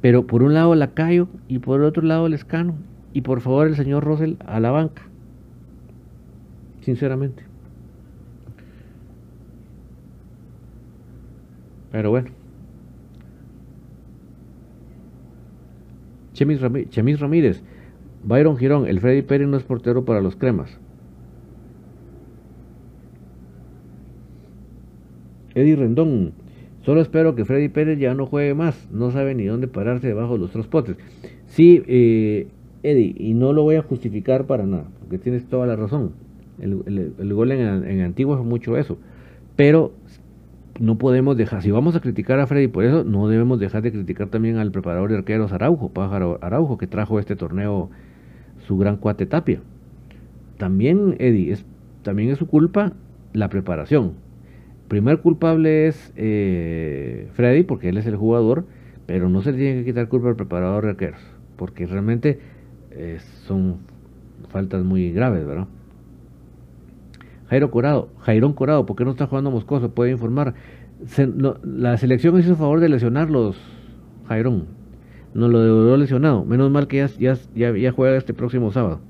pero por un lado Lacayo y por el otro lado Lescano. Y por favor el señor Russell a la banca. Sinceramente. Pero bueno. Chemis Chemis Ramírez, Byron Girón, el Freddy Pérez no es portero para los cremas. Eddie Rendón, Solo espero que Freddy Pérez ya no juegue más. No sabe ni dónde pararse debajo de los transportes. Sí, eh, Eddie, y no lo voy a justificar para nada, porque tienes toda la razón. El, gol en, en Antigua mucho eso. Pero no podemos dejar, si vamos a criticar a Freddy por eso, no debemos dejar de criticar también al preparador de arqueros Araujo, Pájaro Araujo, que trajo este torneo su gran cuate Tapia. También, Eddie, es, también es su culpa la preparación primer culpable es eh, Freddy, porque él es el jugador, pero no se le tiene que quitar culpa al preparador de arqueros, porque realmente eh, son faltas muy graves, ¿verdad? Jairo Corado, Jairón Corado, ¿por qué no está jugando Moscoso? Puede informar. la selección hizo favor de lesionarlos, Jairón. No lo devolvió lesionado. Menos mal que ya, ya, ya juega este próximo sábado.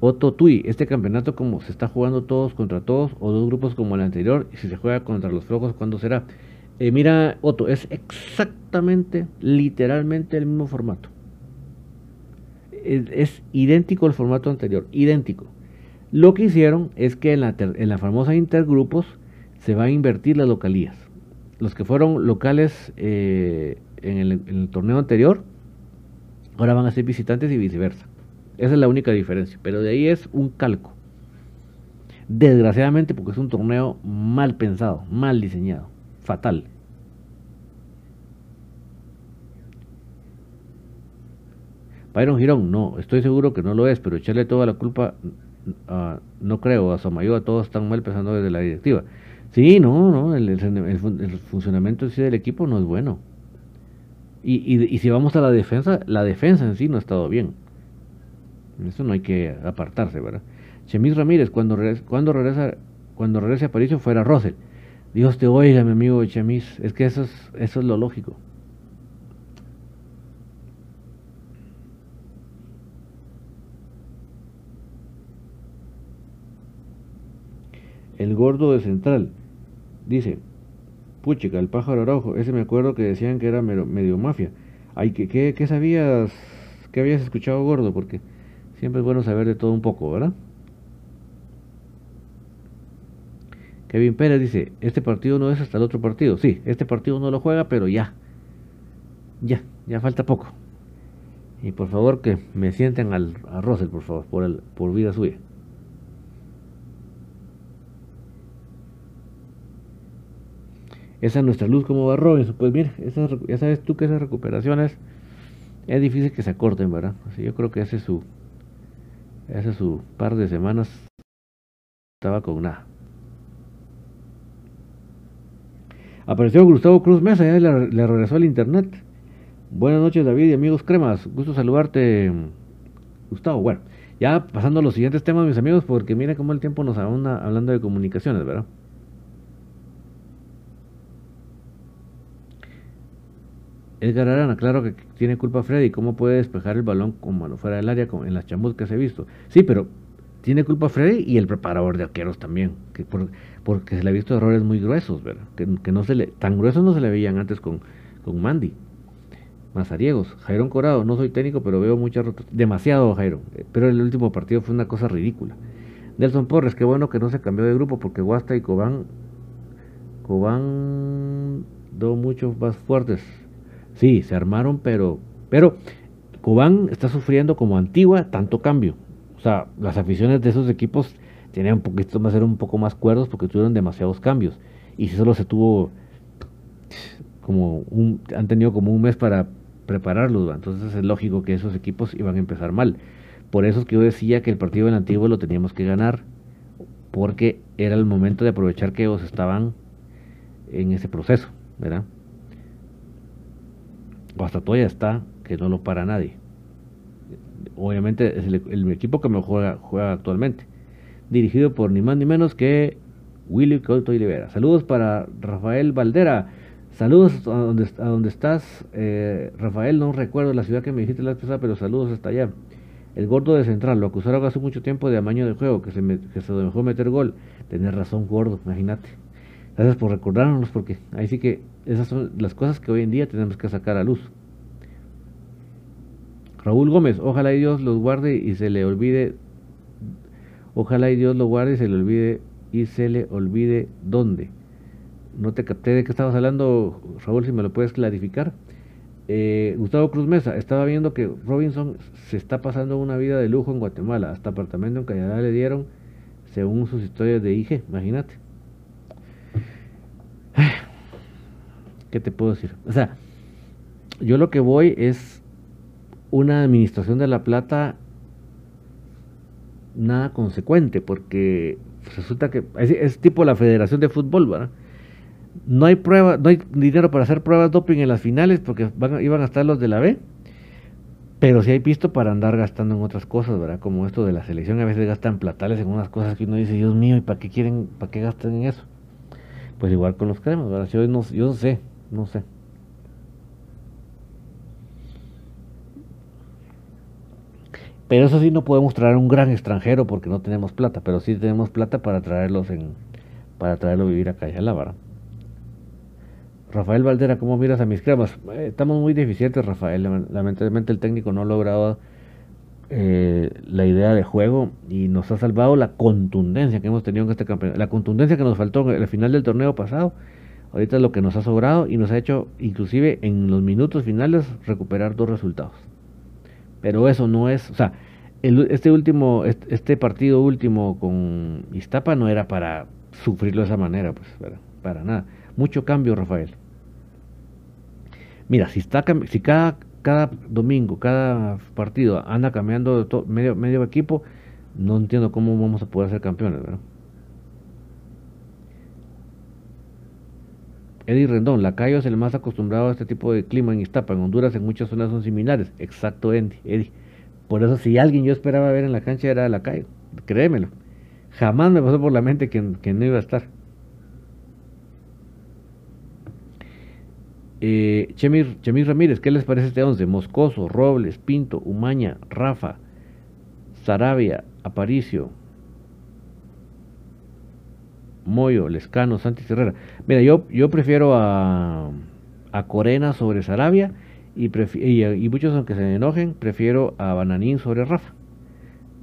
Otto Tui, este campeonato como se está jugando todos contra todos o dos grupos como el anterior y si se juega contra los flojos, ¿cuándo será? Eh, mira, Otto, es exactamente, literalmente el mismo formato. Es, idéntico al formato anterior, idéntico. Lo que hicieron es que en la, en la famosa intergrupos se va a invertir las localías. Los que fueron locales eh, en el torneo anterior, ahora van a ser visitantes y viceversa. Esa es la única diferencia. Pero de ahí es un calco. Desgraciadamente porque es un torneo mal pensado, mal diseñado, fatal. Byron Girón, no, estoy seguro que no lo es, pero echarle toda la culpa, no creo, a Somayo, a todos están mal pensando desde la directiva. Sí, no, no, el, funcionamiento del equipo no es bueno. Y, si vamos a la defensa, la defensa en sí no ha estado bien. Eso no hay que apartarse, ¿verdad? Chemis Ramírez, cuando, cuando regresa cuando regrese a París fuera Russell. Dios te oiga, mi amigo Chemis. Es que eso es, eso es lo lógico. El gordo de Central. Dice, puchica, el pájaro rojo. Ese me acuerdo que decían que era medio, mafia. Ay, ¿qué, qué, ¿qué sabías? ¿Qué habías escuchado, gordo? Porque... Siempre es bueno saber de todo un poco, ¿verdad? Kevin Pérez dice, este partido no es hasta el otro partido. Sí, este partido no lo juega, pero ya. Ya, ya falta poco. Y por favor que me sienten al, a Russell, por favor, por, el, por vida suya. Esa es nuestra luz como va Robinson. Pues mira, ya sabes tú que esas recuperaciones es difícil que se acorten, ¿verdad? Así yo creo que es su, hace su par de semanas estaba con nada. Apareció Gustavo Cruz Mesa, ya le, regresó el internet. Buenas noches David y amigos cremas, gusto saludarte Gustavo. Bueno, ya pasando a los siguientes temas mis amigos, porque mira cómo el tiempo nos abunda hablando de comunicaciones, ¿verdad? Edgar Arana, claro que tiene culpa Freddy. ¿Cómo puede despejar el balón como fuera del área en las chamuscas he visto? Sí, pero tiene culpa Freddy y el preparador de arqueros también. Que porque se le ha visto errores muy gruesos, ¿verdad? Que, no se le, tan gruesos no se le veían antes con, con Mandy. Mazariegos, Jairón Corado, no soy técnico, pero veo muchas rotas. Demasiado, Jairo. Pero el último partido fue una cosa ridícula. Nelson Porres, qué bueno que no se cambió de grupo porque Guasta y Cobán. Cobán. Dos muchos más fuertes. Sí, se armaron, pero. Pero Cobán está sufriendo como Antigua tanto cambio. O sea, las aficiones de esos equipos tenían un poquito más, ser un poco más cuerdos porque tuvieron demasiados cambios. Y si solo se tuvo como un, han tenido como un mes para prepararlos, entonces es lógico que esos equipos iban a empezar mal. Por eso es que yo decía que el partido del antiguo lo teníamos que ganar, porque era el momento de aprovechar que ellos estaban en ese proceso, ¿verdad? Guastatoya está que no lo para nadie. Obviamente es el, equipo que mejor juega, actualmente. Dirigido por ni más ni menos que Willy Couto Olivera. Saludos para Rafael Valdera. Saludos a donde, a donde estás, eh, Rafael. No recuerdo la ciudad que me dijiste la vez pasada, pero saludos hasta allá. El gordo de Central, lo acusaron hace mucho tiempo de amaño de juego, que se, que se dejó meter gol. Tener razón, gordo, imagínate. Gracias por recordárnoslos, porque ahí sí que esas son las cosas que hoy en día tenemos que sacar a luz. Raúl Gómez, ojalá y Dios los guarde y se le olvide. Ojalá y Dios lo guarde y se le olvide y se le olvide dónde no te capté de qué estabas hablando, Raúl, si me lo puedes clarificar. Eh, Gustavo Cruz Mesa, estaba viendo que Robinson se está pasando una vida de lujo en Guatemala, hasta apartamento en Callará le dieron, según sus historias de IG, imagínate. ¿Qué te puedo decir? O sea, yo lo que voy es una administración de la plata nada consecuente, porque resulta que es, tipo la Federación de Fútbol, ¿verdad? no hay prueba, no hay dinero para hacer pruebas doping en las finales porque van, iban a estar los de la B, pero sí hay visto para andar gastando en otras cosas, ¿verdad? Como esto de la selección, a veces gastan platales en unas cosas que uno dice, Dios mío, ¿y para qué quieren, para qué gastan en eso? Pues igual con los cremas, ¿verdad? Yo no, yo no sé, no sé. Pero eso sí no podemos traer un gran extranjero porque no tenemos plata, pero sí tenemos plata para traerlos en, para traerlo a vivir acá la ¿verdad? Rafael Valdera, ¿cómo miras a mis cremas? Eh, estamos muy deficientes, Rafael. Lamentablemente el técnico no ha logrado eh, la idea de juego y nos ha salvado la contundencia que hemos tenido en este campeonato. La contundencia que nos faltó en el final del torneo pasado. Ahorita es lo que nos ha sobrado y nos ha hecho, inclusive en los minutos finales, recuperar dos resultados. Pero eso no es, o sea, este último, este, partido último con Iztapa no era para sufrirlo de esa manera, pues, para nada. Mucho cambio, Rafael. Mira, si, está, si cada, cada domingo, cada partido anda cambiando medio, medio equipo, no entiendo cómo vamos a poder ser campeones, ¿verdad? Eddie Rendón, Lacayo es el más acostumbrado a este tipo de clima en Iztapa. En Honduras en muchas zonas son similares. Exacto, Eddie. Por eso si alguien yo esperaba ver en la cancha era Lacayo. Créemelo. Jamás me pasó por la mente que, no iba a estar. Eh, Chemir, Ramírez, ¿qué les parece este 11? Moscoso, Robles, Pinto, Umaña, Rafa, Sarabia, Aparicio, Moyo, Lescano, Santi Herrera. Mira, yo, yo prefiero a, a Corena sobre Sarabia y, y, muchos, aunque se enojen, prefiero a Bananín sobre Rafa.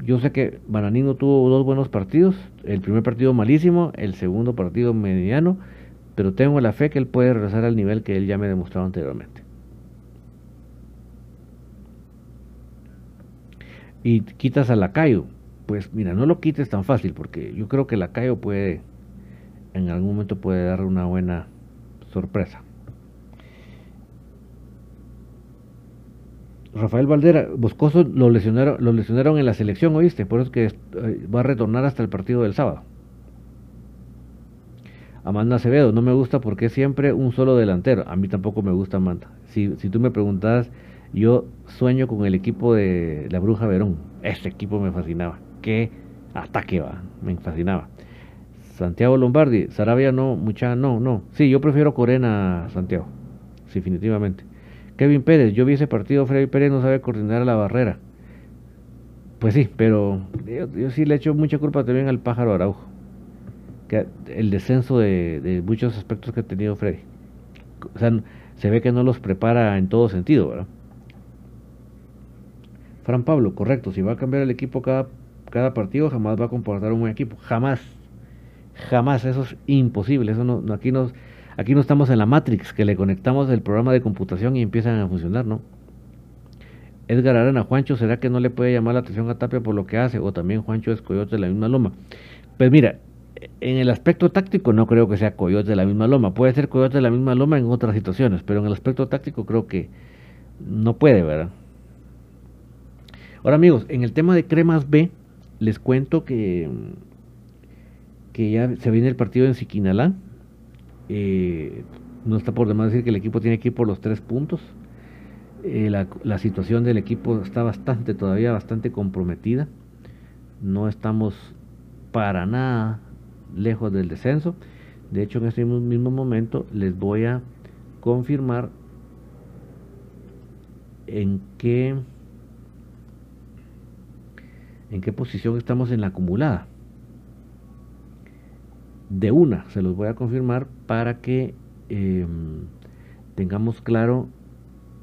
Yo sé que Bananín no tuvo dos buenos partidos. El primer partido malísimo, el segundo partido mediano pero tengo la fe que él puede regresar al nivel que él ya me demostró anteriormente. Y quitas a Lacayo, pues mira, no lo quites tan fácil, porque yo creo que Lacayo puede, en algún momento puede dar una buena sorpresa. Rafael Valdera, Boscoso lo lesionaron, lo lesionaron en la selección, ¿oíste? Por eso que eh, va a retornar hasta el partido del sábado. Amanda Acevedo, no me gusta porque siempre un solo delantero. A mí tampoco me gusta Amanda. Si, si tú me preguntas, yo sueño con el equipo de la Bruja Verón. Ese equipo me fascinaba. Qué ataque va, me fascinaba. Santiago Lombardi, Sarabia no, mucha no, no. Sí, yo prefiero Corena a Santiago, definitivamente. Kevin Pérez, yo vi ese partido, Freddy Pérez no sabe coordinar a la barrera. Pues sí, pero yo, sí le echo mucha culpa también al pájaro Araujo que el descenso de, muchos aspectos que ha tenido Freddy. O sea, se ve que no los prepara en todo sentido, ¿verdad? Fran Pablo, correcto, si va a cambiar el equipo cada, cada partido, jamás va a comportar un buen equipo, jamás, jamás, eso es imposible, eso no, aquí, nos, aquí no estamos en la Matrix, que le conectamos el programa de computación y empiezan a funcionar, ¿no? Edgar Arana, Juancho, ¿será que no le puede llamar la atención a Tapia por lo que hace? O también Juancho es coyote de la misma loma. Pues mira, en el aspecto táctico no creo que sea coyote de la misma loma. Puede ser coyote de la misma loma en otras situaciones, pero en el aspecto táctico creo que no puede, ¿verdad? Ahora amigos, en el tema de Cremas B, les cuento que, que ya se viene el partido en Siquinalá. Eh, no está por demás decir que el equipo tiene que ir por los tres puntos. Eh, la, situación del equipo está bastante, todavía bastante comprometida. No estamos para nada lejos del descenso. De hecho, en este mismo momento les voy a confirmar en qué en qué posición estamos en la acumulada. De una, se los voy a confirmar para que em, tengamos claro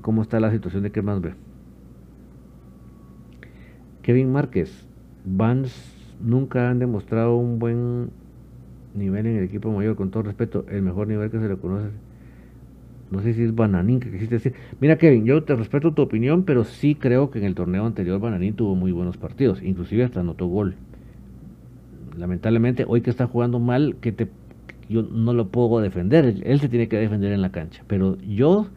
cómo está la situación de qué más ve. Kevin Márquez, Vans nunca han demostrado un buen nivel en el equipo mayor, con todo respeto, el mejor nivel que se le conoce. No sé si es Bananín que quisiste decir. Mira Kevin, yo te respeto tu opinión, pero sí creo que en el torneo anterior Bananín tuvo muy buenos partidos, inclusive hasta anotó gol. Lamentablemente, hoy que está jugando mal, que te, yo no lo puedo defender, él se tiene que defender en la cancha, pero yo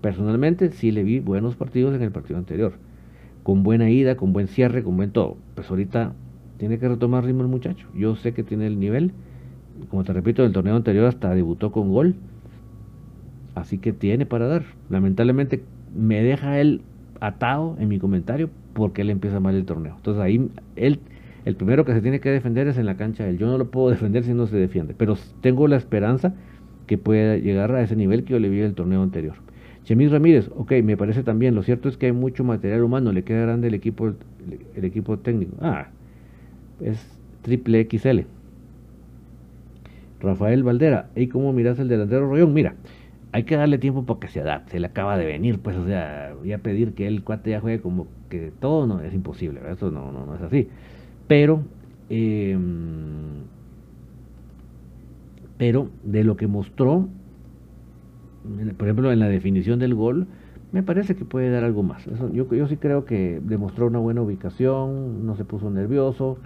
Personalmente sí le vi buenos partidos en el partido anterior. Con buena ida, con buen cierre, con buen todo. Pues ahorita tiene que retomar ritmo el muchacho. Yo sé que tiene el nivel. Como te repito, el torneo anterior hasta debutó con gol. Así que tiene para dar. Lamentablemente me deja él atado en mi comentario porque él empieza mal el torneo. Entonces ahí él, el primero que se tiene que defender es en la cancha él. Yo no lo puedo [laughs] defender si no se defiende. Pero tengo la esperanza que pueda llegar a ese nivel que yo le vi en el torneo anterior. Chemis Ramírez, ok, me parece también. Lo cierto es que hay mucho material humano, le queda grande el equipo, el, equipo técnico. Ah, es triple XL. Rafael Valdera, ¿y cómo miras el delantero Rollón? Mira, hay que darle tiempo para que se adapte. Le acaba de venir, pues, o sea, voy a pedir que el cuate ya juegue como que todo no es imposible, eso no, no, no es así. Pero, em, pero de lo que mostró por ejemplo, en la definición del gol, me parece que puede dar algo más. yo, yo sí creo que demostró una buena ubicación, no se puso nervioso.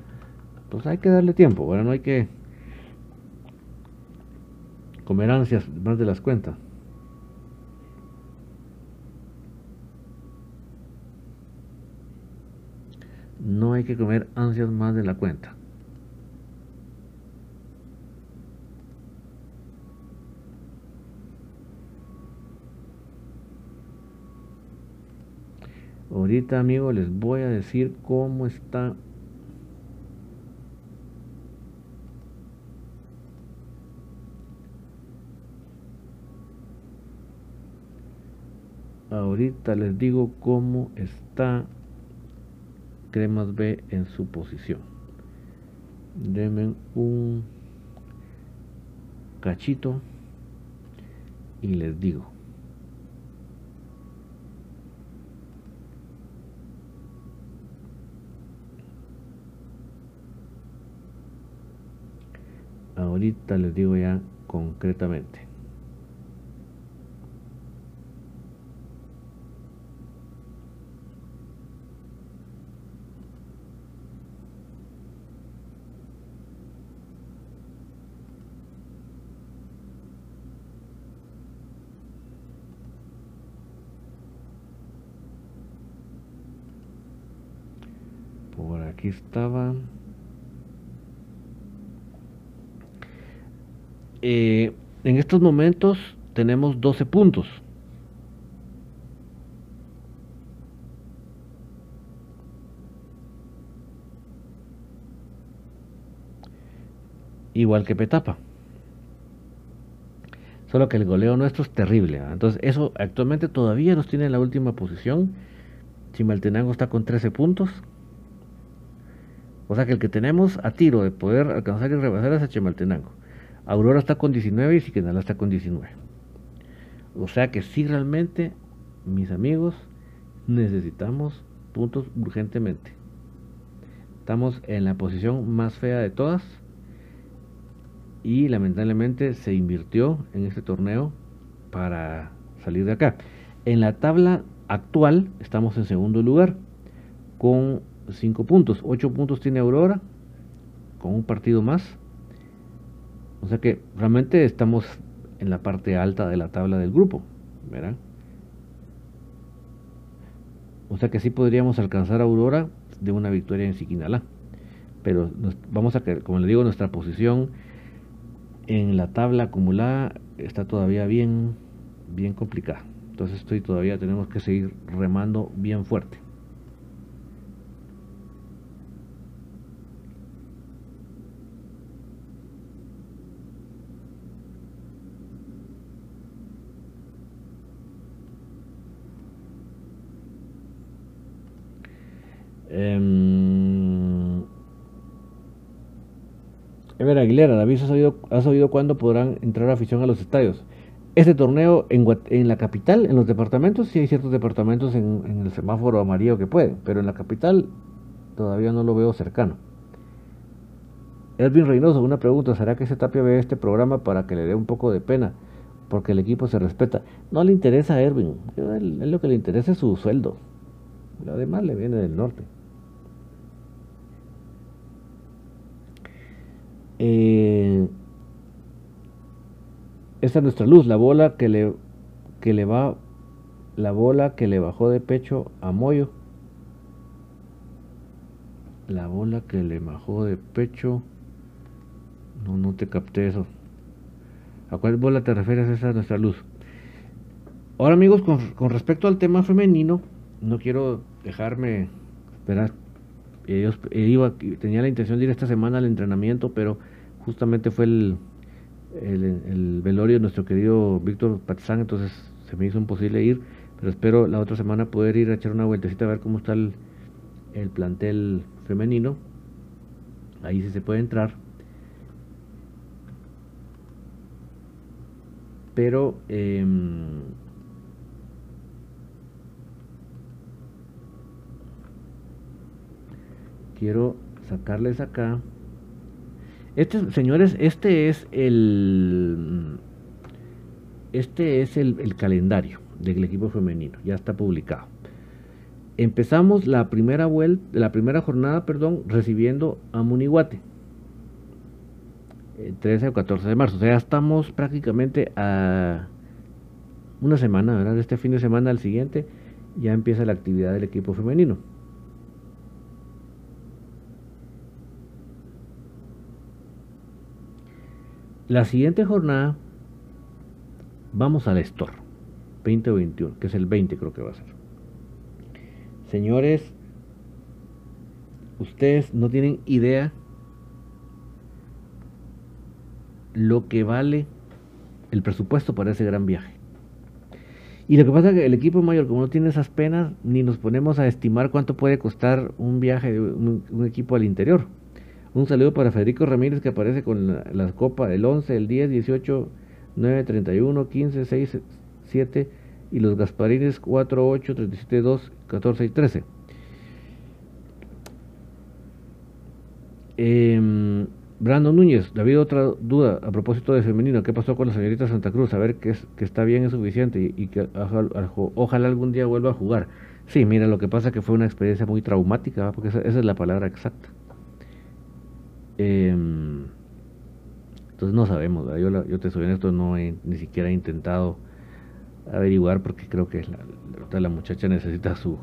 Pues hay que darle tiempo, bueno, no hay que comer ansias más de las cuentas. No hay que comer ansias más de la cuenta. Ahorita, amigos, les voy a decir cómo está Ahorita les digo cómo está Cremas B en su posición. Denme un cachito y les digo. ahorita les digo ya concretamente. Estaba. Eh, en estos momentos tenemos 12 puntos. Igual que Petapa. Solo que el goleo nuestro es terrible. Entonces, eso actualmente todavía nos tiene en la última posición. Chimaltenango está con 13 puntos. O sea que el que tenemos a tiro de poder alcanzar y rebasar es a. Aurora está con 19 y Siquenala está con 19. O sea que sí realmente, mis amigos, necesitamos puntos urgentemente. Estamos en la posición más fea de todas y lamentablemente se invirtió en este torneo para salir de acá. En la tabla actual estamos en segundo lugar con 5 puntos. 8 puntos tiene Aurora con un partido más. O sea que realmente estamos en la parte alta de la tabla del grupo. ¿verdad? O sea que sí podríamos alcanzar a Aurora de una victoria en Siquinalá. Pero vamos a que, como le digo, nuestra posición en la tabla acumulada está todavía bien, bien complicada. Entonces estoy todavía tenemos que seguir remando bien fuerte. Eh, Ever Aguilera, David, ¿has oído, ¿has oído cuándo podrán entrar afición a los estadios? Este torneo en, la capital, en los departamentos, sí hay ciertos departamentos en, el semáforo amarillo que pueden, pero en la capital todavía no lo veo cercano. Edwin Reynoso, una pregunta, ¿será que ese Tapia ve este programa para que le dé un poco de pena? Porque el equipo se respeta. No le interesa a Erwin, él, lo que le interesa es su sueldo. Lo demás le viene del norte. Eh, esta es nuestra luz, la bola que le, que le va, la bola que le bajó de pecho a Moyo. La bola que le bajó de pecho. No, no te capté eso. ¿A cuál bola te refieres? Esa es nuestra luz. Ahora amigos, con, con respecto al tema femenino, no quiero dejarme esperar. Ellos, iba, tenía la intención de ir esta semana al entrenamiento, pero justamente fue el, el, velorio de nuestro querido Víctor Patizán, entonces se me hizo imposible ir, pero espero la otra semana poder ir a echar una vueltecita a ver cómo está el, el plantel femenino. Ahí sí se puede entrar. Pero eh, quiero sacarles acá este, señores, este es el este es el, calendario del equipo femenino, ya está publicado. Empezamos la primera vuelta, la primera jornada, perdón, recibiendo a Munihuate. El 13 o 14 de marzo. O sea, ya estamos prácticamente a una semana, ¿verdad? Este fin de semana al siguiente ya empieza la actividad del equipo femenino. La siguiente jornada vamos al Store 2021, que es el 20 creo que va a ser. Señores, ustedes no tienen idea lo que vale el presupuesto para ese gran viaje. Y lo que pasa es que el equipo mayor, como no tiene esas penas, ni nos ponemos a estimar cuánto puede costar un viaje de un equipo al interior. Un saludo para Federico Ramírez que aparece con la, copas copa el 11, el 10, 18, 9, 31, 15, 6, 7 y los Gasparines 4, 8, 37, 2, 14 y 13. Eh, Brandon Núñez, David, otra duda a propósito de femenino. ¿Qué pasó con la señorita Santa Cruz? A ver que, es, que está bien es suficiente y, que ojalá, algún día vuelva a jugar. Sí, mira, lo que pasa que fue una experiencia muy traumática, porque esa es la palabra exacta. Em, entonces no sabemos, yo, yo te soy honesto, no he ni siquiera intentado averiguar porque creo que la, la, muchacha necesita su,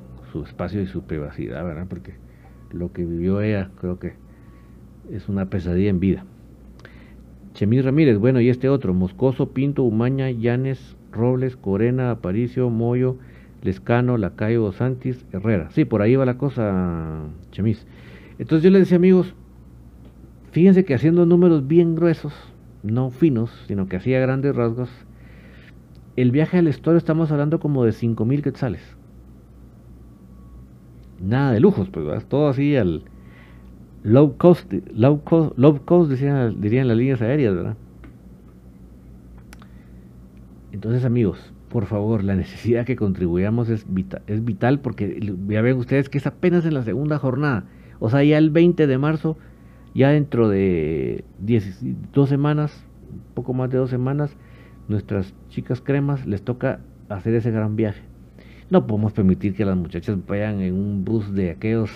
espacio y su privacidad, ¿verdad? Porque lo que vivió ella creo que es una pesadilla en vida. Chemis Ramírez, bueno, y este otro, Moscoso, Pinto, Umaña, Llanes, Robles, Corena, Aparicio, Moyo, Lescano, Lacayo, Santis, Herrera. Sí, por ahí va la cosa, Chemis. Entonces yo le decía, amigos, Fíjense que haciendo números bien gruesos, no finos, sino que hacía grandes rasgos, el viaje al Store estamos hablando como de 5.000 quetzales. Nada de lujos, pues, todo así al low cost, low cost, low cost dirían las líneas aéreas, ¿verdad? Entonces, amigos, por favor, la necesidad que contribuyamos es, es vital porque ya ven ustedes que es apenas en la segunda jornada. O sea, ya el 20 de marzo, ya dentro de 10, dos semanas, poco más de dos semanas, nuestras chicas cremas les toca hacer ese gran viaje. No podemos permitir que las muchachas vayan en un bus de aquellos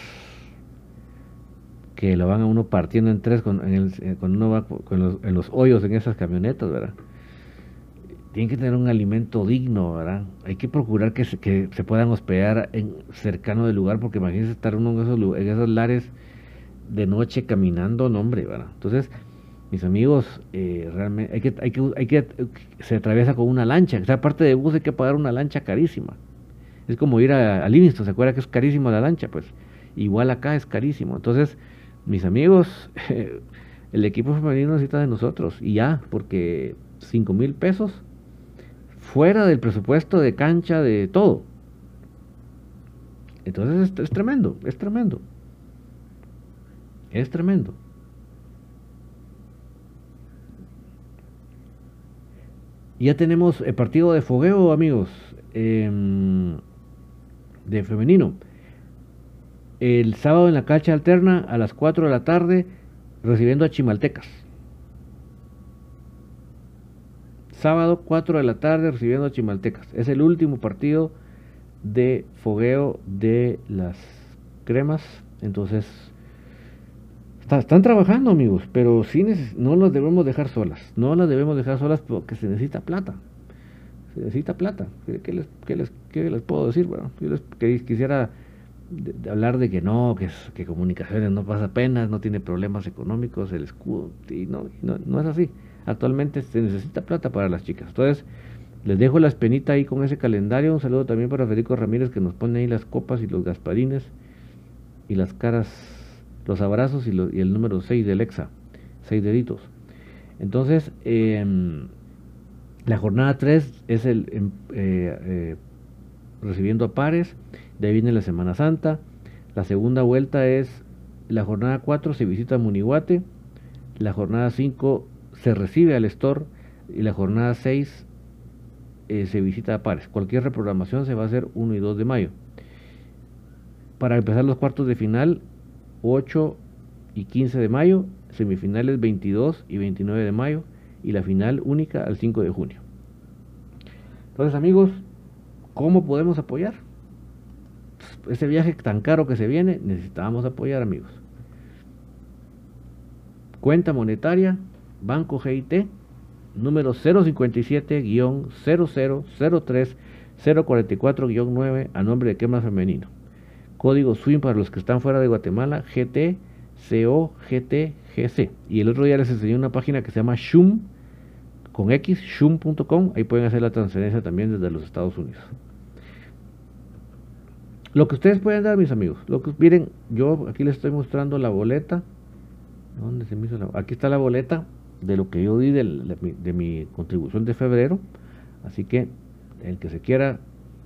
que lo van a uno partiendo en tres con, en eh, uno va con los, en hoyos en esas camionetas, ¿verdad? Tienen que tener un alimento digno, ¿verdad? Hay que procurar que se, que se puedan hospedar en, cercano del lugar, porque imagínense estar uno en esos, en esos lares de noche caminando, no hombre, ¿verdad? Entonces, mis amigos, eh, realmente hay que, hay que, hay que, se atraviesa con una lancha, o sea, aparte de bus hay que pagar una lancha carísima. Es como ir a, a Livingston, ¿se acuerda que es carísimo la lancha? Pues igual acá es carísimo. Entonces, mis amigos, [laughs] el equipo femenino necesita de nosotros y ya, porque 5 mil pesos fuera del presupuesto de cancha, de todo. Entonces es, tremendo, es tremendo. Es tremendo. Ya tenemos el partido de fogueo, amigos, em, de femenino el sábado en la cancha alterna a las 4 de la tarde recibiendo a Chimaltecas. Sábado 4 de la tarde recibiendo a Chimaltecas. Es el último partido de fogueo de las cremas. Entonces, están trabajando amigos, pero sí no las debemos dejar solas. No las debemos dejar solas porque se necesita plata. Se necesita plata. ¿Qué, les, les, puedo decir? Bueno, yo les quisiera de, hablar de que no, que, que comunicaciones no pasa penas, no tiene problemas económicos, el escudo, y no, no, es así. Actualmente se necesita plata para las chicas. Entonces, les dejo la espenita ahí con ese calendario. Un saludo también para Federico Ramírez que nos pone ahí las copas y los gasparines y las caras, los abrazos y, el número 6 del EXA, 6 deditos. Entonces, em, la jornada 3 es el em, eh, eh, recibiendo a pares de ahí viene la Semana Santa. La segunda vuelta es la jornada 4 se visita Munihuate, la jornada 5 se recibe al Store y la jornada 6 eh, se visita a Pares. Cualquier reprogramación se va a hacer 1 y 2 de mayo. Para empezar los cuartos de final, 8 y 15 de mayo, semifinales 22 y 29 de mayo y la final única al 5 de junio. Entonces amigos, ¿cómo podemos apoyar? ese viaje tan caro que se viene, necesitábamos apoyar amigos. Cuenta monetaria, Banco GIT, número 057-0003-044-9 a nombre de Quema Femenino. Código SWIM para los que están fuera de Guatemala, GT. Y el otro día les enseñé una página que se llama Shum, con X, shum.com. Ahí pueden hacer la transferencia también desde los Estados Unidos. Lo que ustedes pueden dar, mis amigos. Lo que, miren, yo aquí les estoy mostrando la boleta. ¿Dónde se me hizo la Aquí está la boleta de lo que yo di de, mi contribución de febrero. Así que el que se quiera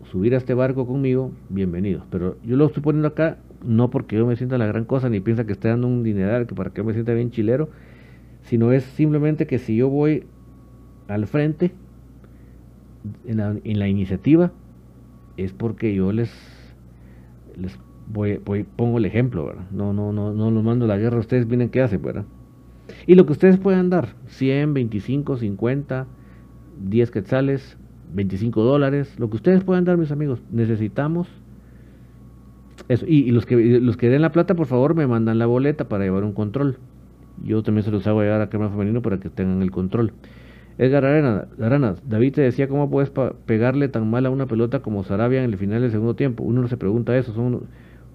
subir a este barco conmigo, bienvenido. Pero yo lo estoy poniendo acá no porque yo me sienta la gran cosa ni piensa que esté dando un dineral que para que me sienta bien chilero, sino es simplemente que si yo voy al frente en la, en la iniciativa es porque yo les les voy, pongo el ejemplo, ¿verdad? No, no, no, no los mando a la guerra, ustedes miren qué hacen, ¿verdad? Y lo que ustedes puedan dar, 100, 25, 50, 10 quetzales, 25 dólares, lo que ustedes puedan dar, mis amigos, necesitamos eso. Y, los, que, los que den la plata, por favor, me mandan la boleta para llevar un control. Yo también se los hago llegar a Crema Femenino para que tengan el control. Edgar Arana, David te decía cómo puedes pegarle tan mal a una pelota como Sarabia en el final del segundo tiempo. Uno no se pregunta eso, son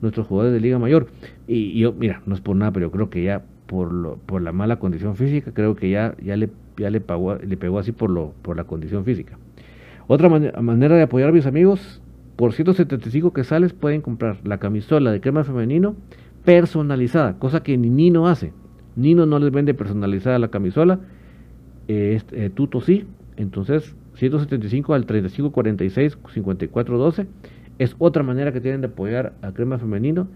nuestros jugadores de Liga Mayor. Y, yo, mira, no es por nada, pero yo creo que ya por, lo, por la mala condición física, creo que ya, ya, le, ya le, pagó, le pegó así por, lo, por la condición física. Otra manera de apoyar a mis amigos, por 175 que sales pueden comprar la camisola de crema femenino personalizada, cosa que ni Nino hace. Nino no les vende personalizada la camisola eh, tuto sí, entonces 175 al 3546 5412 es otra manera que tienen de apoyar a Crema Femenino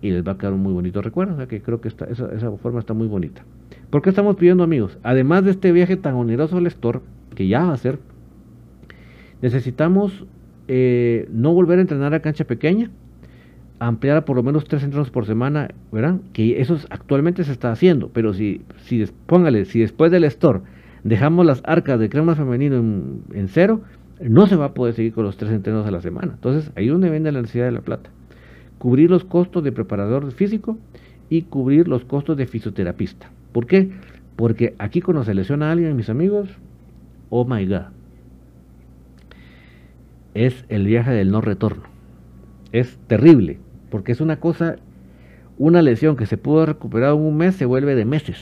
y les va a quedar un muy bonito recuerdo, que creo que esta, esa, esa, forma está muy bonita. ¿Por qué estamos pidiendo amigos? Además de este viaje tan oneroso al store, que ya va a ser, Necesitamos eh, no volver a entrenar a cancha pequeña, ampliar a por lo menos tres entrenos por semana, ¿verdad? Que eso actualmente se está haciendo, pero si, si póngale, si después del store dejamos las arcas de crema femenino en, cero, no se va a poder seguir con los tres entrenos a la semana. Entonces, ahí es donde viene la necesidad de la plata. Cubrir los costos de preparador físico y cubrir los costos de fisioterapista. ¿Por qué? Porque aquí cuando se lesiona a alguien, mis amigos, oh my god, es el viaje del no retorno. Es terrible, porque es una cosa, una lesión que se pudo recuperar en un mes se vuelve de meses,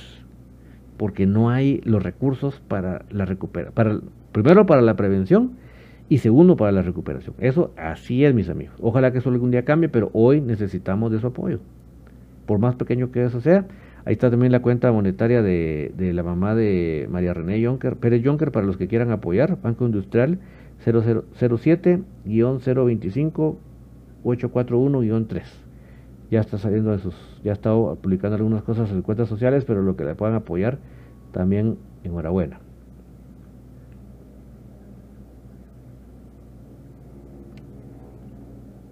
porque no hay los recursos para la recuperación, primero para la prevención y segundo para la recuperación. Eso así es, mis amigos. Ojalá que eso algún día cambie, pero hoy necesitamos de su apoyo. Por más pequeño que eso sea, ahí está también la cuenta monetaria de, de la mamá de María René Jonker, Pérez Jonker, para los que quieran apoyar, Banco Industrial 007-025-841-3. Ya está saliendo de sus, ya ha estado publicando algunas cosas en cuentas sociales, pero lo que le puedan apoyar, también enhorabuena.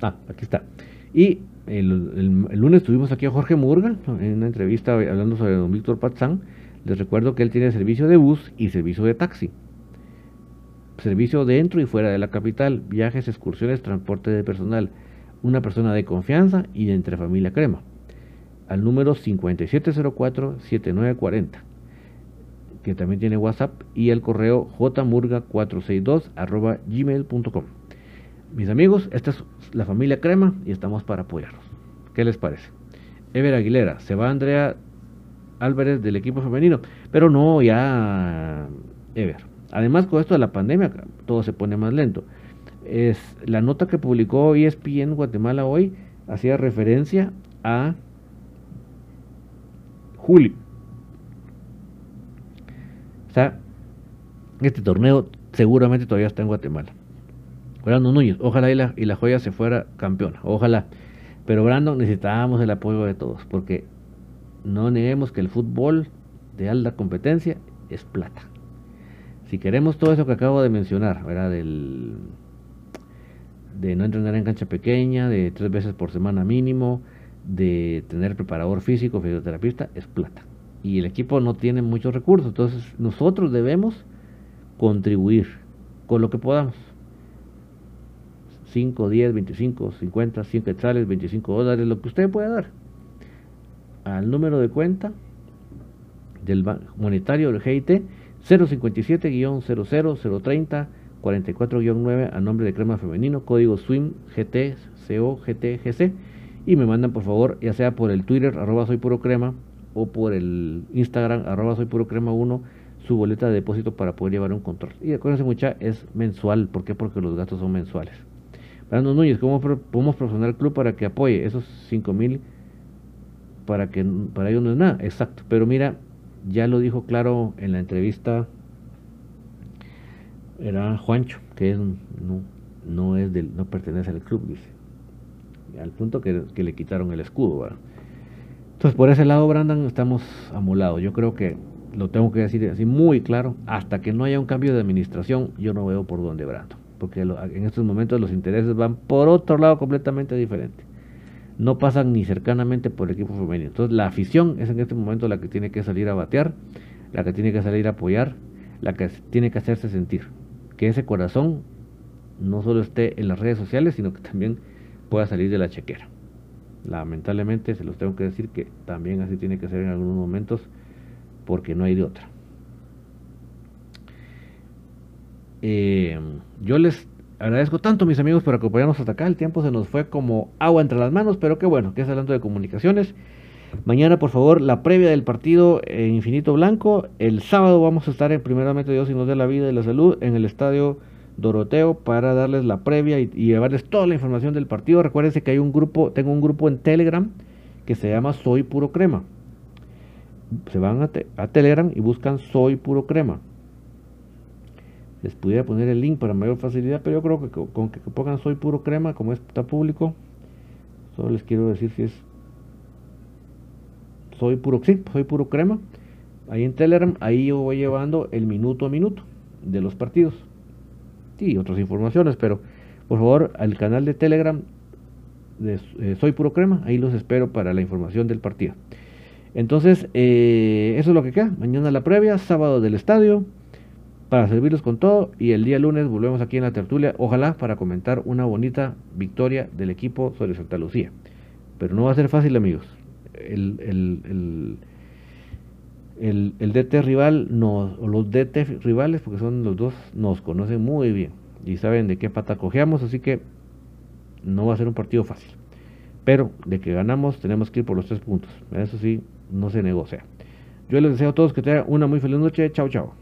Ah, aquí está. Y el, lunes estuvimos aquí a Jorge Murga en una entrevista hablando sobre don Víctor Patzán. Les recuerdo que él tiene servicio de bus y servicio de taxi servicio dentro y fuera de la capital, viajes, excursiones, transporte de personal, una persona de confianza y de entre familia crema. Al número 5704-7940, que también tiene WhatsApp, y el correo jmurga462 arroba gmail.com. Mis amigos, esta es la familia crema y estamos para apoyarlos. ¿Qué les parece? Ever Aguilera, se va Andrea Álvarez del equipo femenino, pero no ya Ever. Además, con esto de la pandemia, todo se pone más lento. Es, la nota que publicó ESPN Guatemala hoy hacía referencia a julio. O sea, este torneo seguramente todavía está en Guatemala. Brandon Núñez, ojalá y la, y la joya se fuera campeona, ojalá. Pero Brandon necesitábamos el apoyo de todos, porque no neguemos que el fútbol de alta competencia es plata. Si queremos todo eso que acabo de mencionar. Del, de no entrenar en cancha pequeña, de tres veces por semana mínimo, de tener preparador físico, fisioterapista, es plata. Y el equipo no tiene muchos recursos, entonces nosotros debemos contribuir con lo que podamos. 5, 10, 25, 50, 100 quetzales, 25 dólares, lo que usted pueda dar. Al número de cuenta del monetario del GIT 057-00 44-9 a nombre de Crema Femenino, código SWIM GT CO GT GC y me mandan por favor ya sea por el Twitter arroba soy puro crema o por el Instagram arroba soy puro crema 1 su boleta de depósito para poder llevar un control. Y acuérdense mucha, es mensual. ¿Por qué? Porque los gastos son mensuales. Brandon Núñez, ¿cómo podemos promocionar el club para que apoye esos 5 mil? Para que para ellos no es nada, exacto. Pero mira, ya lo dijo claro en la entrevista, era Juancho, que es no, no es del, no pertenece al club, dice. Al punto que, le quitaron el escudo, Entonces, por ese lado, Brandon, estamos amolados. Yo creo que lo tengo que decir así muy claro, hasta que no haya un cambio de administración, yo no veo por dónde Brandon, porque en estos momentos los intereses van por otro lado completamente diferente no pasan ni cercanamente por el equipo femenino. Entonces la afición es en este momento la que tiene que salir a batear, la que tiene que salir a apoyar, la que tiene que hacerse sentir. Que ese corazón no solo esté en las redes sociales, sino que también pueda salir de la chequera. Lamentablemente se los tengo que decir que también así tiene que ser en algunos momentos porque no hay de otra. Eh, yo les Agradezco tanto, mis amigos, por acompañarnos hasta acá. El tiempo se nos fue como agua entre las manos, pero qué bueno, que es hablando de comunicaciones. Mañana, por favor, la previa del partido en Infinito Blanco. El sábado vamos a estar en primeramente Dios y nos dé la vida y la salud en el estadio Doroteo para darles la previa y, llevarles toda la información del partido. Recuérdense que hay un grupo, tengo un grupo en Telegram que se llama Soy Puro Crema. Se van a, a Telegram y buscan Soy Puro Crema les pudiera poner el link para mayor facilidad, pero yo creo que con que pongan soy puro crema, como está público, solo les quiero decir si es soy puro, sí, soy puro crema. Ahí en Telegram, ahí yo voy llevando el minuto a minuto de los partidos. y otras informaciones, pero por favor al canal de Telegram de eh, Soy Puro Crema, ahí los espero para la información del partido. Entonces, eh, eso es lo que queda. Mañana la previa, sábado del estadio, para servirles con todo. Y el día lunes volvemos aquí en la tertulia, ojalá para comentar una bonita victoria del equipo sobre Santa Lucía. Pero no va a ser fácil, amigos. El, DT rival, o los DT rivales, porque son los dos, nos conocen muy bien y saben de qué pata cojeamos, así que no va a ser un partido fácil. Pero de que ganamos, tenemos que ir por los tres puntos. Eso sí, no se negocia. Yo les deseo a todos que tengan una muy feliz noche. Chao, chao.